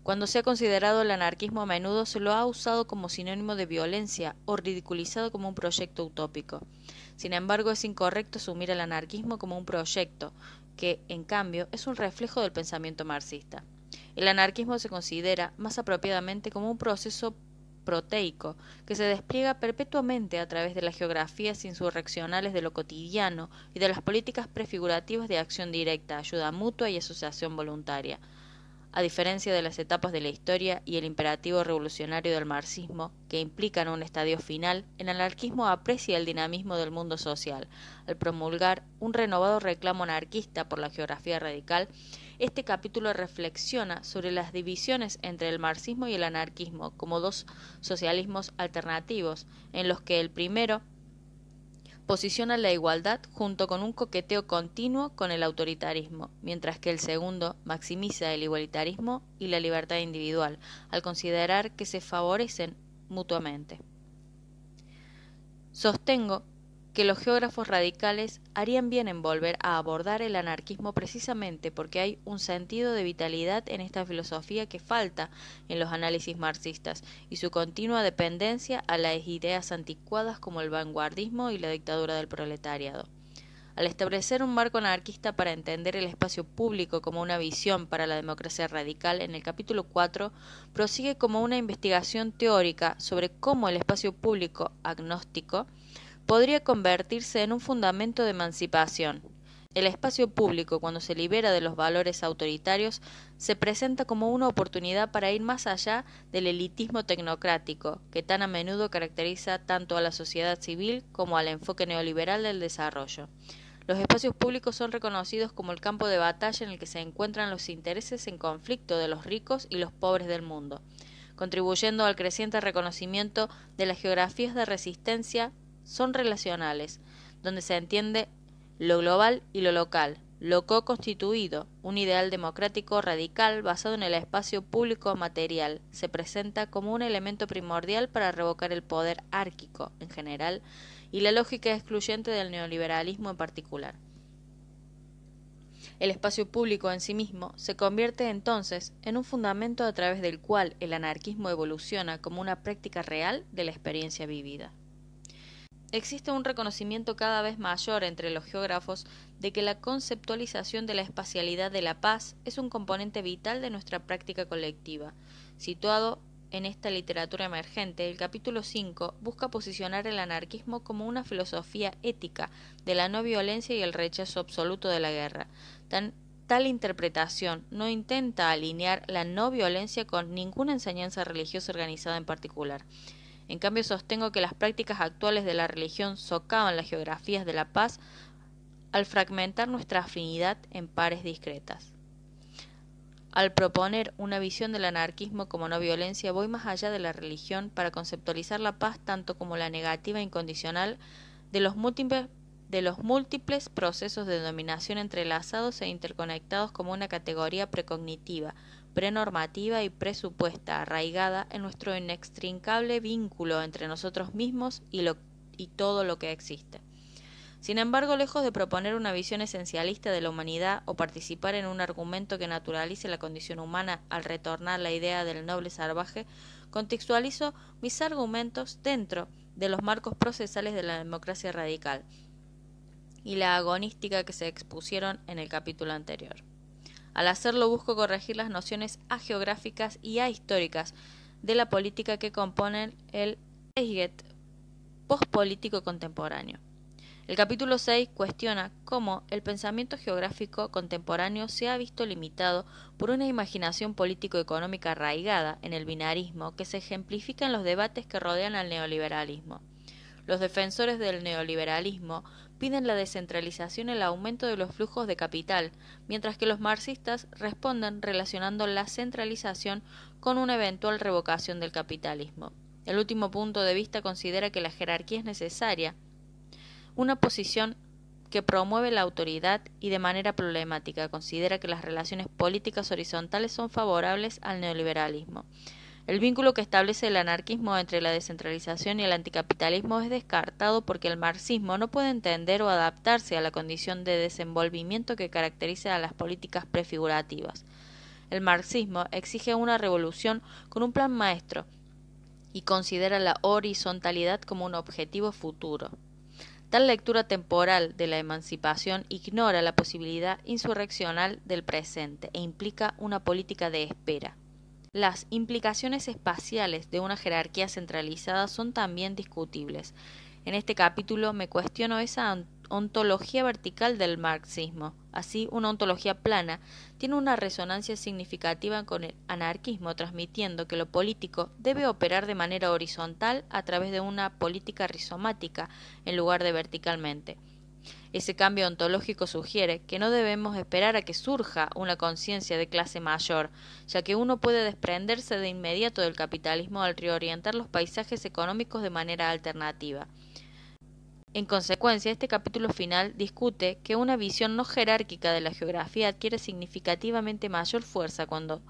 Cuando se ha considerado el anarquismo a menudo se lo ha usado como sinónimo de violencia o ridiculizado como un proyecto utópico. Sin embargo, es incorrecto asumir el anarquismo como un proyecto, que, en cambio, es un reflejo del pensamiento marxista. El anarquismo se considera más apropiadamente como un proceso proteico que se despliega perpetuamente a través de las geografías insurreccionales de lo cotidiano y de las políticas prefigurativas de acción directa, ayuda mutua y asociación voluntaria. A diferencia de las etapas de la historia y el imperativo revolucionario del marxismo, que implican un estadio final, el anarquismo aprecia el dinamismo del mundo social. Al promulgar un renovado reclamo anarquista por la geografía radical, este capítulo reflexiona sobre las divisiones entre el marxismo y el anarquismo como dos socialismos alternativos, en los que el primero posiciona la igualdad junto con un coqueteo continuo con el autoritarismo, mientras que el segundo maximiza el igualitarismo y la libertad individual, al considerar que se favorecen mutuamente. Sostengo que los geógrafos radicales harían bien en volver a abordar el anarquismo precisamente porque hay un sentido de vitalidad en esta filosofía que falta en los análisis marxistas y su continua dependencia a las ideas anticuadas como el vanguardismo y la dictadura del proletariado. Al establecer un marco anarquista para entender el espacio público como una visión para la democracia radical, en el capítulo 4 prosigue como una investigación teórica sobre cómo el espacio público agnóstico podría convertirse en un fundamento de emancipación. El espacio público, cuando se libera de los valores autoritarios, se presenta como una oportunidad para ir más allá del elitismo tecnocrático, que tan a menudo caracteriza tanto a la sociedad civil como al enfoque neoliberal del desarrollo. Los espacios públicos son reconocidos como el campo de batalla en el que se encuentran los intereses en conflicto de los ricos y los pobres del mundo, contribuyendo al creciente reconocimiento de las geografías de resistencia son relacionales, donde se entiende lo global y lo local, lo co-constituido, un ideal democrático radical basado en el espacio público material, se presenta como un elemento primordial para revocar el poder árquico en general y la lógica excluyente del neoliberalismo en particular. El espacio público en sí mismo se convierte entonces en un fundamento a través del cual el anarquismo evoluciona como una práctica real de la experiencia vivida. Existe un reconocimiento cada vez mayor entre los geógrafos de que la conceptualización de la espacialidad de la paz es un componente vital de nuestra práctica colectiva. Situado en esta literatura emergente, el capítulo 5 busca posicionar el anarquismo como una filosofía ética de la no violencia y el rechazo absoluto de la guerra, Tal interpretación no intenta alinear la no violencia con ninguna enseñanza religiosa organizada en particular. En cambio, sostengo que las prácticas actuales de la religión socavan las geografías de la paz al fragmentar nuestra afinidad en pares discretas. Al proponer una visión del anarquismo como no violencia, voy más allá de la religión para conceptualizar la paz tanto como la negativa incondicional de los múltiples, de los múltiples procesos de dominación entrelazados e interconectados como una categoría precognitiva, prenormativa y presupuesta, arraigada en nuestro inextrincable vínculo entre nosotros mismos y todo lo que existe. Sin embargo, lejos de proponer una visión esencialista de la humanidad o participar en un argumento que naturalice la condición humana al retornar la idea del noble salvaje, contextualizo mis argumentos dentro de los marcos procesales de la democracia radical y la agonística que se expusieron en el capítulo anterior. Al hacerlo busco corregir las nociones ageográficas y ahistóricas de la política que componen el Eiget postpolítico contemporáneo. El capítulo 6 cuestiona cómo el pensamiento geográfico contemporáneo se ha visto limitado por una imaginación político-económica arraigada en el binarismo que se ejemplifica en los debates que rodean al neoliberalismo. Los defensores del neoliberalismo piden la descentralización y el aumento de los flujos de capital, mientras que los marxistas responden relacionando la centralización con una eventual revocación del capitalismo. El último punto de vista considera que la jerarquía es necesaria, una posición que promueve la autoridad y de manera problemática considera que las relaciones políticas horizontales son favorables al neoliberalismo. El vínculo que establece el anarquismo entre la descentralización y el anticapitalismo es descartado porque el marxismo no puede entender o adaptarse a la condición de desenvolvimiento que caracteriza a las políticas prefigurativas. El marxismo exige una revolución con un plan maestro y considera la horizontalidad como un objetivo futuro. Tal lectura temporal de la emancipación ignora la posibilidad insurreccional del presente e implica una política de espera. Las implicaciones espaciales de una jerarquía centralizada son también discutibles. En este capítulo me cuestiono esa ontología vertical del marxismo. Así, una ontología plana tiene una resonancia significativa con el anarquismo, transmitiendo que lo político debe operar de manera horizontal a través de una política rizomática en lugar de verticalmente. Ese cambio ontológico sugiere que no debemos esperar a que surja una conciencia de clase mayor, ya que uno puede desprenderse de inmediato del capitalismo al reorientar los paisajes económicos de manera alternativa. En consecuencia, este capítulo final discute que una visión no jerárquica de la geografía adquiere significativamente mayor fuerza cuando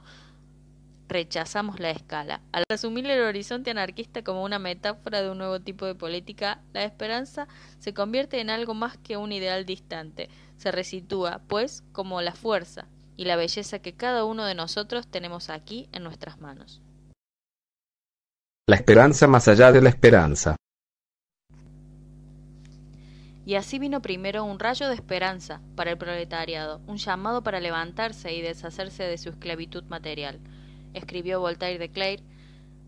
rechazamos la escala. Al asumir el horizonte anarquista como una metáfora de un nuevo tipo de política, la esperanza se convierte en algo más que un ideal distante. Se resitúa, pues, como la fuerza y la belleza que cada uno de nosotros tenemos aquí en nuestras manos. La esperanza más allá de la esperanza. Y así vino primero un rayo de esperanza para el proletariado, un llamado para levantarse y deshacerse de su esclavitud material, escribió Voltaire de Clare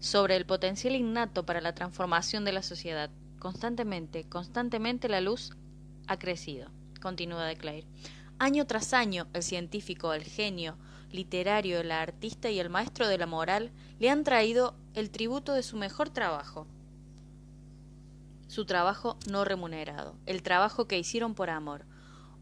sobre el potencial innato para la transformación de la sociedad. Constantemente, constantemente la luz ha crecido, continúa de Clare. Año tras año, el científico, el genio, literario, el artista y el maestro de la moral le han traído el tributo de su mejor trabajo, su trabajo no remunerado, el trabajo que hicieron por amor.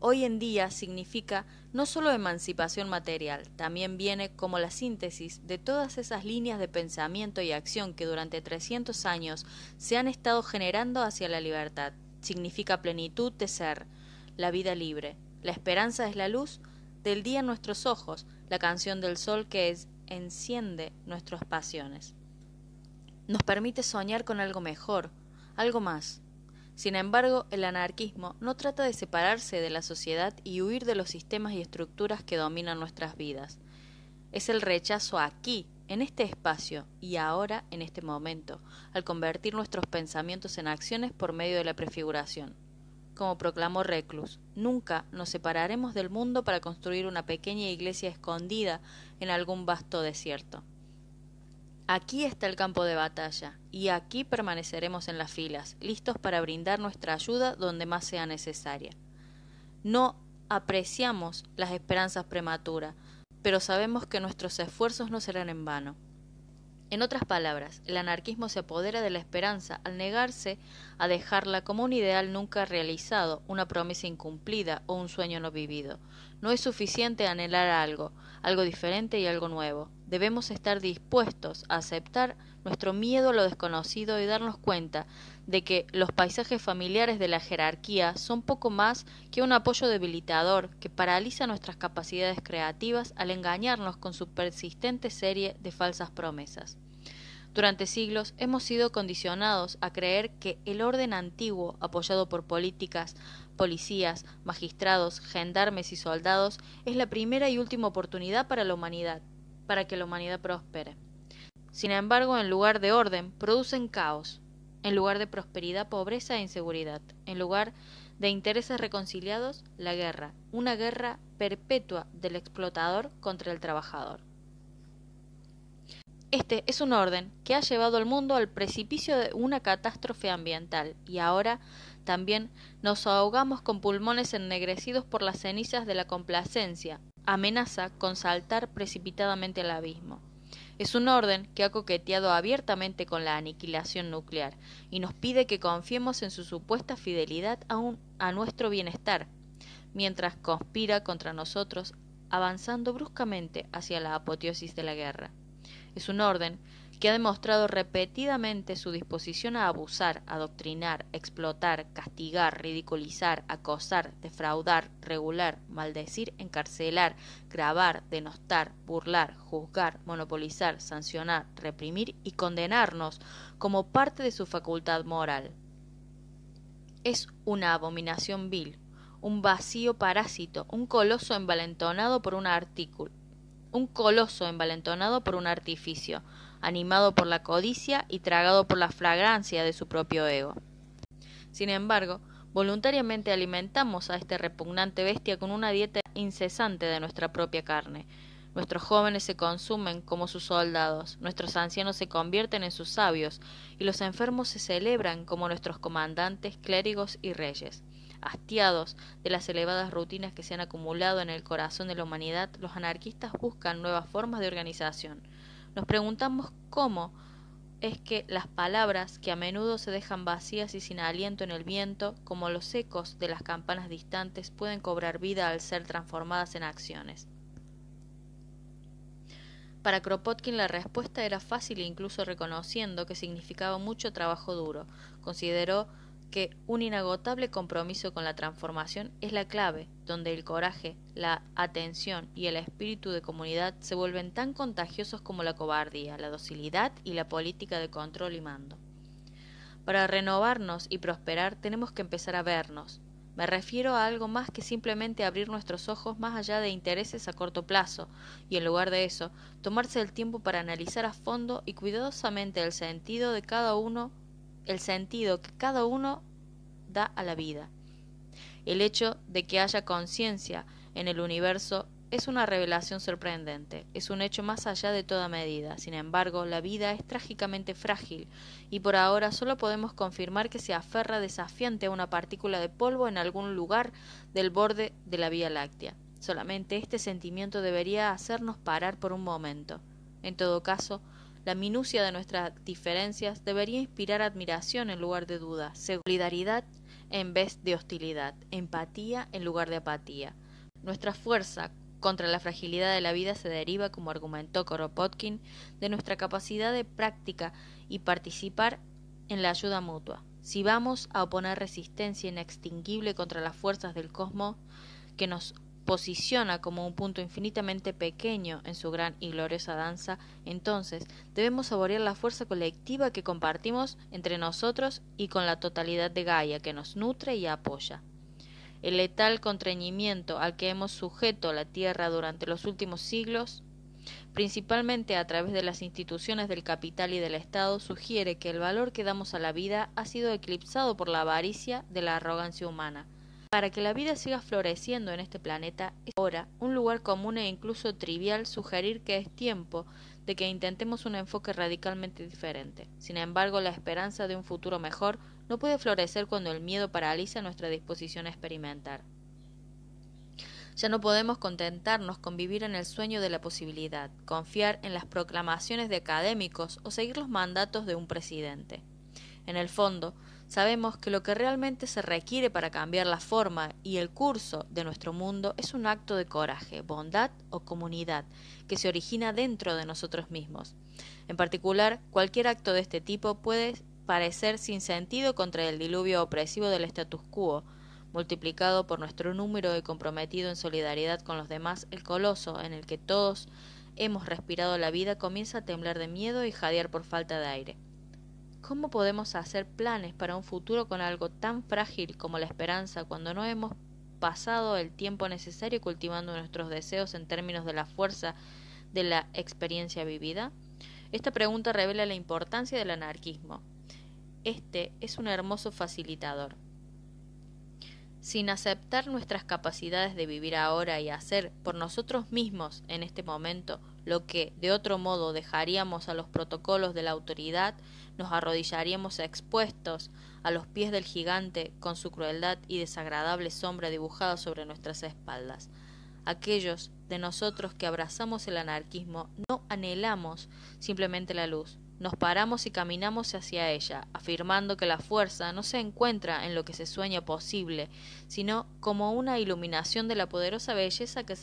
Hoy en día significa no solo emancipación material, también viene como la síntesis de todas esas líneas de pensamiento y acción que durante 300 años se han estado generando hacia la libertad. Significa plenitud de ser, la vida libre. La esperanza es la luz del día en nuestros ojos, la canción del sol que es, enciende nuestras pasiones. Nos permite soñar con algo mejor, algo más. Sin embargo, el anarquismo no trata de separarse de la sociedad y huir de los sistemas y estructuras que dominan nuestras vidas. Es el rechazo aquí, en este espacio y ahora, en este momento, al convertir nuestros pensamientos en acciones por medio de la prefiguración. Como proclamó Reclus, nunca nos separaremos del mundo para construir una pequeña iglesia escondida en algún vasto desierto. Aquí está el campo de batalla, y aquí permaneceremos en las filas, listos para brindar nuestra ayuda donde más sea necesaria. No apreciamos las esperanzas prematuras, pero sabemos que nuestros esfuerzos no serán en vano. En otras palabras, el anarquismo se apodera de la esperanza al negarse a dejarla como un ideal nunca realizado, una promesa incumplida o un sueño no vivido. No es suficiente anhelar algo, algo diferente y algo nuevo. Debemos estar dispuestos a aceptar nuestro miedo a lo desconocido y darnos cuenta de que los paisajes familiares de la jerarquía son poco más que un apoyo debilitador que paraliza nuestras capacidades creativas al engañarnos con su persistente serie de falsas promesas. Durante siglos hemos sido condicionados a creer que el orden antiguo, apoyado por políticas, policías, magistrados, gendarmes y soldados, es la primera y última oportunidad para la humanidad, para que la humanidad prospere. Sin embargo, en lugar de orden, producen caos, en lugar de prosperidad, pobreza e inseguridad, en lugar de intereses reconciliados, la guerra, una guerra perpetua del explotador contra el trabajador. Este es un orden que ha llevado al mundo al precipicio de una catástrofe ambiental y ahora también nos ahogamos con pulmones ennegrecidos por las cenizas de la complacencia, amenaza con saltar precipitadamente al abismo. Es un orden que ha coqueteado abiertamente con la aniquilación nuclear y nos pide que confiemos en su supuesta fidelidad a, a nuestro bienestar, mientras conspira contra nosotros, avanzando bruscamente hacia la apoteosis de la guerra. Es un orden que ha demostrado repetidamente su disposición a abusar, adoctrinar, explotar, castigar, ridiculizar, acosar, defraudar, regular, maldecir, encarcelar, grabar, denostar, burlar, juzgar, monopolizar, sancionar, reprimir y condenarnos como parte de su facultad moral. Es una abominación vil, un vacío parásito, un coloso envalentonado por un artículo, un coloso envalentonado por un artificio, animado por la codicia y tragado por la fragancia de su propio ego. Sin embargo, voluntariamente alimentamos a este repugnante bestia con una dieta incesante de nuestra propia carne. Nuestros jóvenes se consumen como sus soldados, nuestros ancianos se convierten en sus sabios, y los enfermos se celebran como nuestros comandantes, clérigos y reyes. Hastiados de las elevadas rutinas que se han acumulado en el corazón de la humanidad, los anarquistas buscan nuevas formas de organización. Nos preguntamos cómo es que las palabras, que a menudo se dejan vacías y sin aliento en el viento, como los ecos de las campanas distantes, pueden cobrar vida al ser transformadas en acciones. Para Kropotkin la respuesta era fácil incluso reconociendo que significaba mucho trabajo duro. Consideró que un inagotable compromiso con la transformación es la clave, donde el coraje, la atención y el espíritu de comunidad se vuelven tan contagiosos como la cobardía, la docilidad y la política de control y mando. Para renovarnos y prosperar tenemos que empezar a vernos. Me refiero a algo más que simplemente abrir nuestros ojos más allá de intereses a corto plazo, y en lugar de eso, tomarse el tiempo para analizar a fondo y cuidadosamente el sentido de cada uno el sentido que cada uno da a la vida. El hecho de que haya conciencia en el universo es una revelación sorprendente, es un hecho más allá de toda medida. Sin embargo, la vida es trágicamente frágil y por ahora solo podemos confirmar que se aferra desafiante a una partícula de polvo en algún lugar del borde de la Vía Láctea. Solamente este sentimiento debería hacernos parar por un momento. En todo caso, la minucia de nuestras diferencias debería inspirar admiración en lugar de duda, solidaridad en vez de hostilidad, empatía en lugar de apatía. Nuestra fuerza contra la fragilidad de la vida se deriva, como argumentó Koropotkin, de nuestra capacidad de práctica y participar en la ayuda mutua. Si vamos a oponer resistencia inextinguible contra las fuerzas del cosmos que nos posiciona como un punto infinitamente pequeño en su gran y gloriosa danza, entonces debemos saborear la fuerza colectiva que compartimos entre nosotros y con la totalidad de Gaia que nos nutre y apoya. El letal contrañimiento al que hemos sujeto la Tierra durante los últimos siglos, principalmente a través de las instituciones del capital y del Estado, sugiere que el valor que damos a la vida ha sido eclipsado por la avaricia de la arrogancia humana, para que la vida siga floreciendo en este planeta, es ahora un lugar común e incluso trivial sugerir que es tiempo de que intentemos un enfoque radicalmente diferente. Sin embargo, la esperanza de un futuro mejor no puede florecer cuando el miedo paraliza nuestra disposición a experimentar. Ya no podemos contentarnos con vivir en el sueño de la posibilidad, confiar en las proclamaciones de académicos o seguir los mandatos de un presidente. En el fondo, sabemos que lo que realmente se requiere para cambiar la forma y el curso de nuestro mundo es un acto de coraje, bondad o comunidad que se origina dentro de nosotros mismos. En particular, cualquier acto de este tipo puede parecer sin sentido contra el diluvio opresivo del status quo, multiplicado por nuestro número y comprometido en solidaridad con los demás, el coloso en el que todos hemos respirado la vida comienza a temblar de miedo y jadear por falta de aire. ¿Cómo podemos hacer planes para un futuro con algo tan frágil como la esperanza cuando no hemos pasado el tiempo necesario cultivando nuestros deseos en términos de la fuerza de la experiencia vivida? Esta pregunta revela la importancia del anarquismo. Este es un hermoso facilitador. Sin aceptar nuestras capacidades de vivir ahora y hacer por nosotros mismos en este momento lo que de otro modo dejaríamos a los protocolos de la autoridad, nos arrodillaríamos expuestos a los pies del gigante con su crueldad y desagradable sombra dibujada sobre nuestras espaldas. Aquellos de nosotros que abrazamos el anarquismo no anhelamos simplemente la luz, nos paramos y caminamos hacia ella, afirmando que la fuerza no se encuentra en lo que se sueña posible, sino como una iluminación de la poderosa belleza que,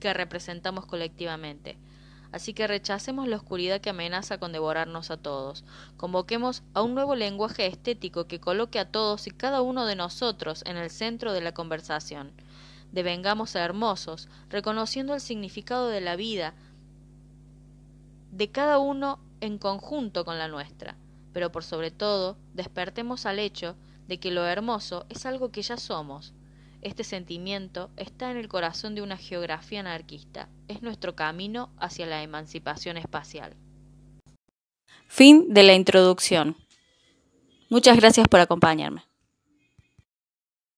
que representamos colectivamente. Así que rechacemos la oscuridad que amenaza con devorarnos a todos. Convoquemos a un nuevo lenguaje estético que coloque a todos y cada uno de nosotros en el centro de la conversación. Devengamos a hermosos, reconociendo el significado de la vida de cada uno en conjunto con la nuestra. Pero por sobre todo, despertemos al hecho de que lo hermoso es algo que ya somos, este sentimiento está en el corazón de una geografía anarquista. Es nuestro camino hacia la emancipación espacial. Fin de la introducción. Muchas gracias por acompañarme.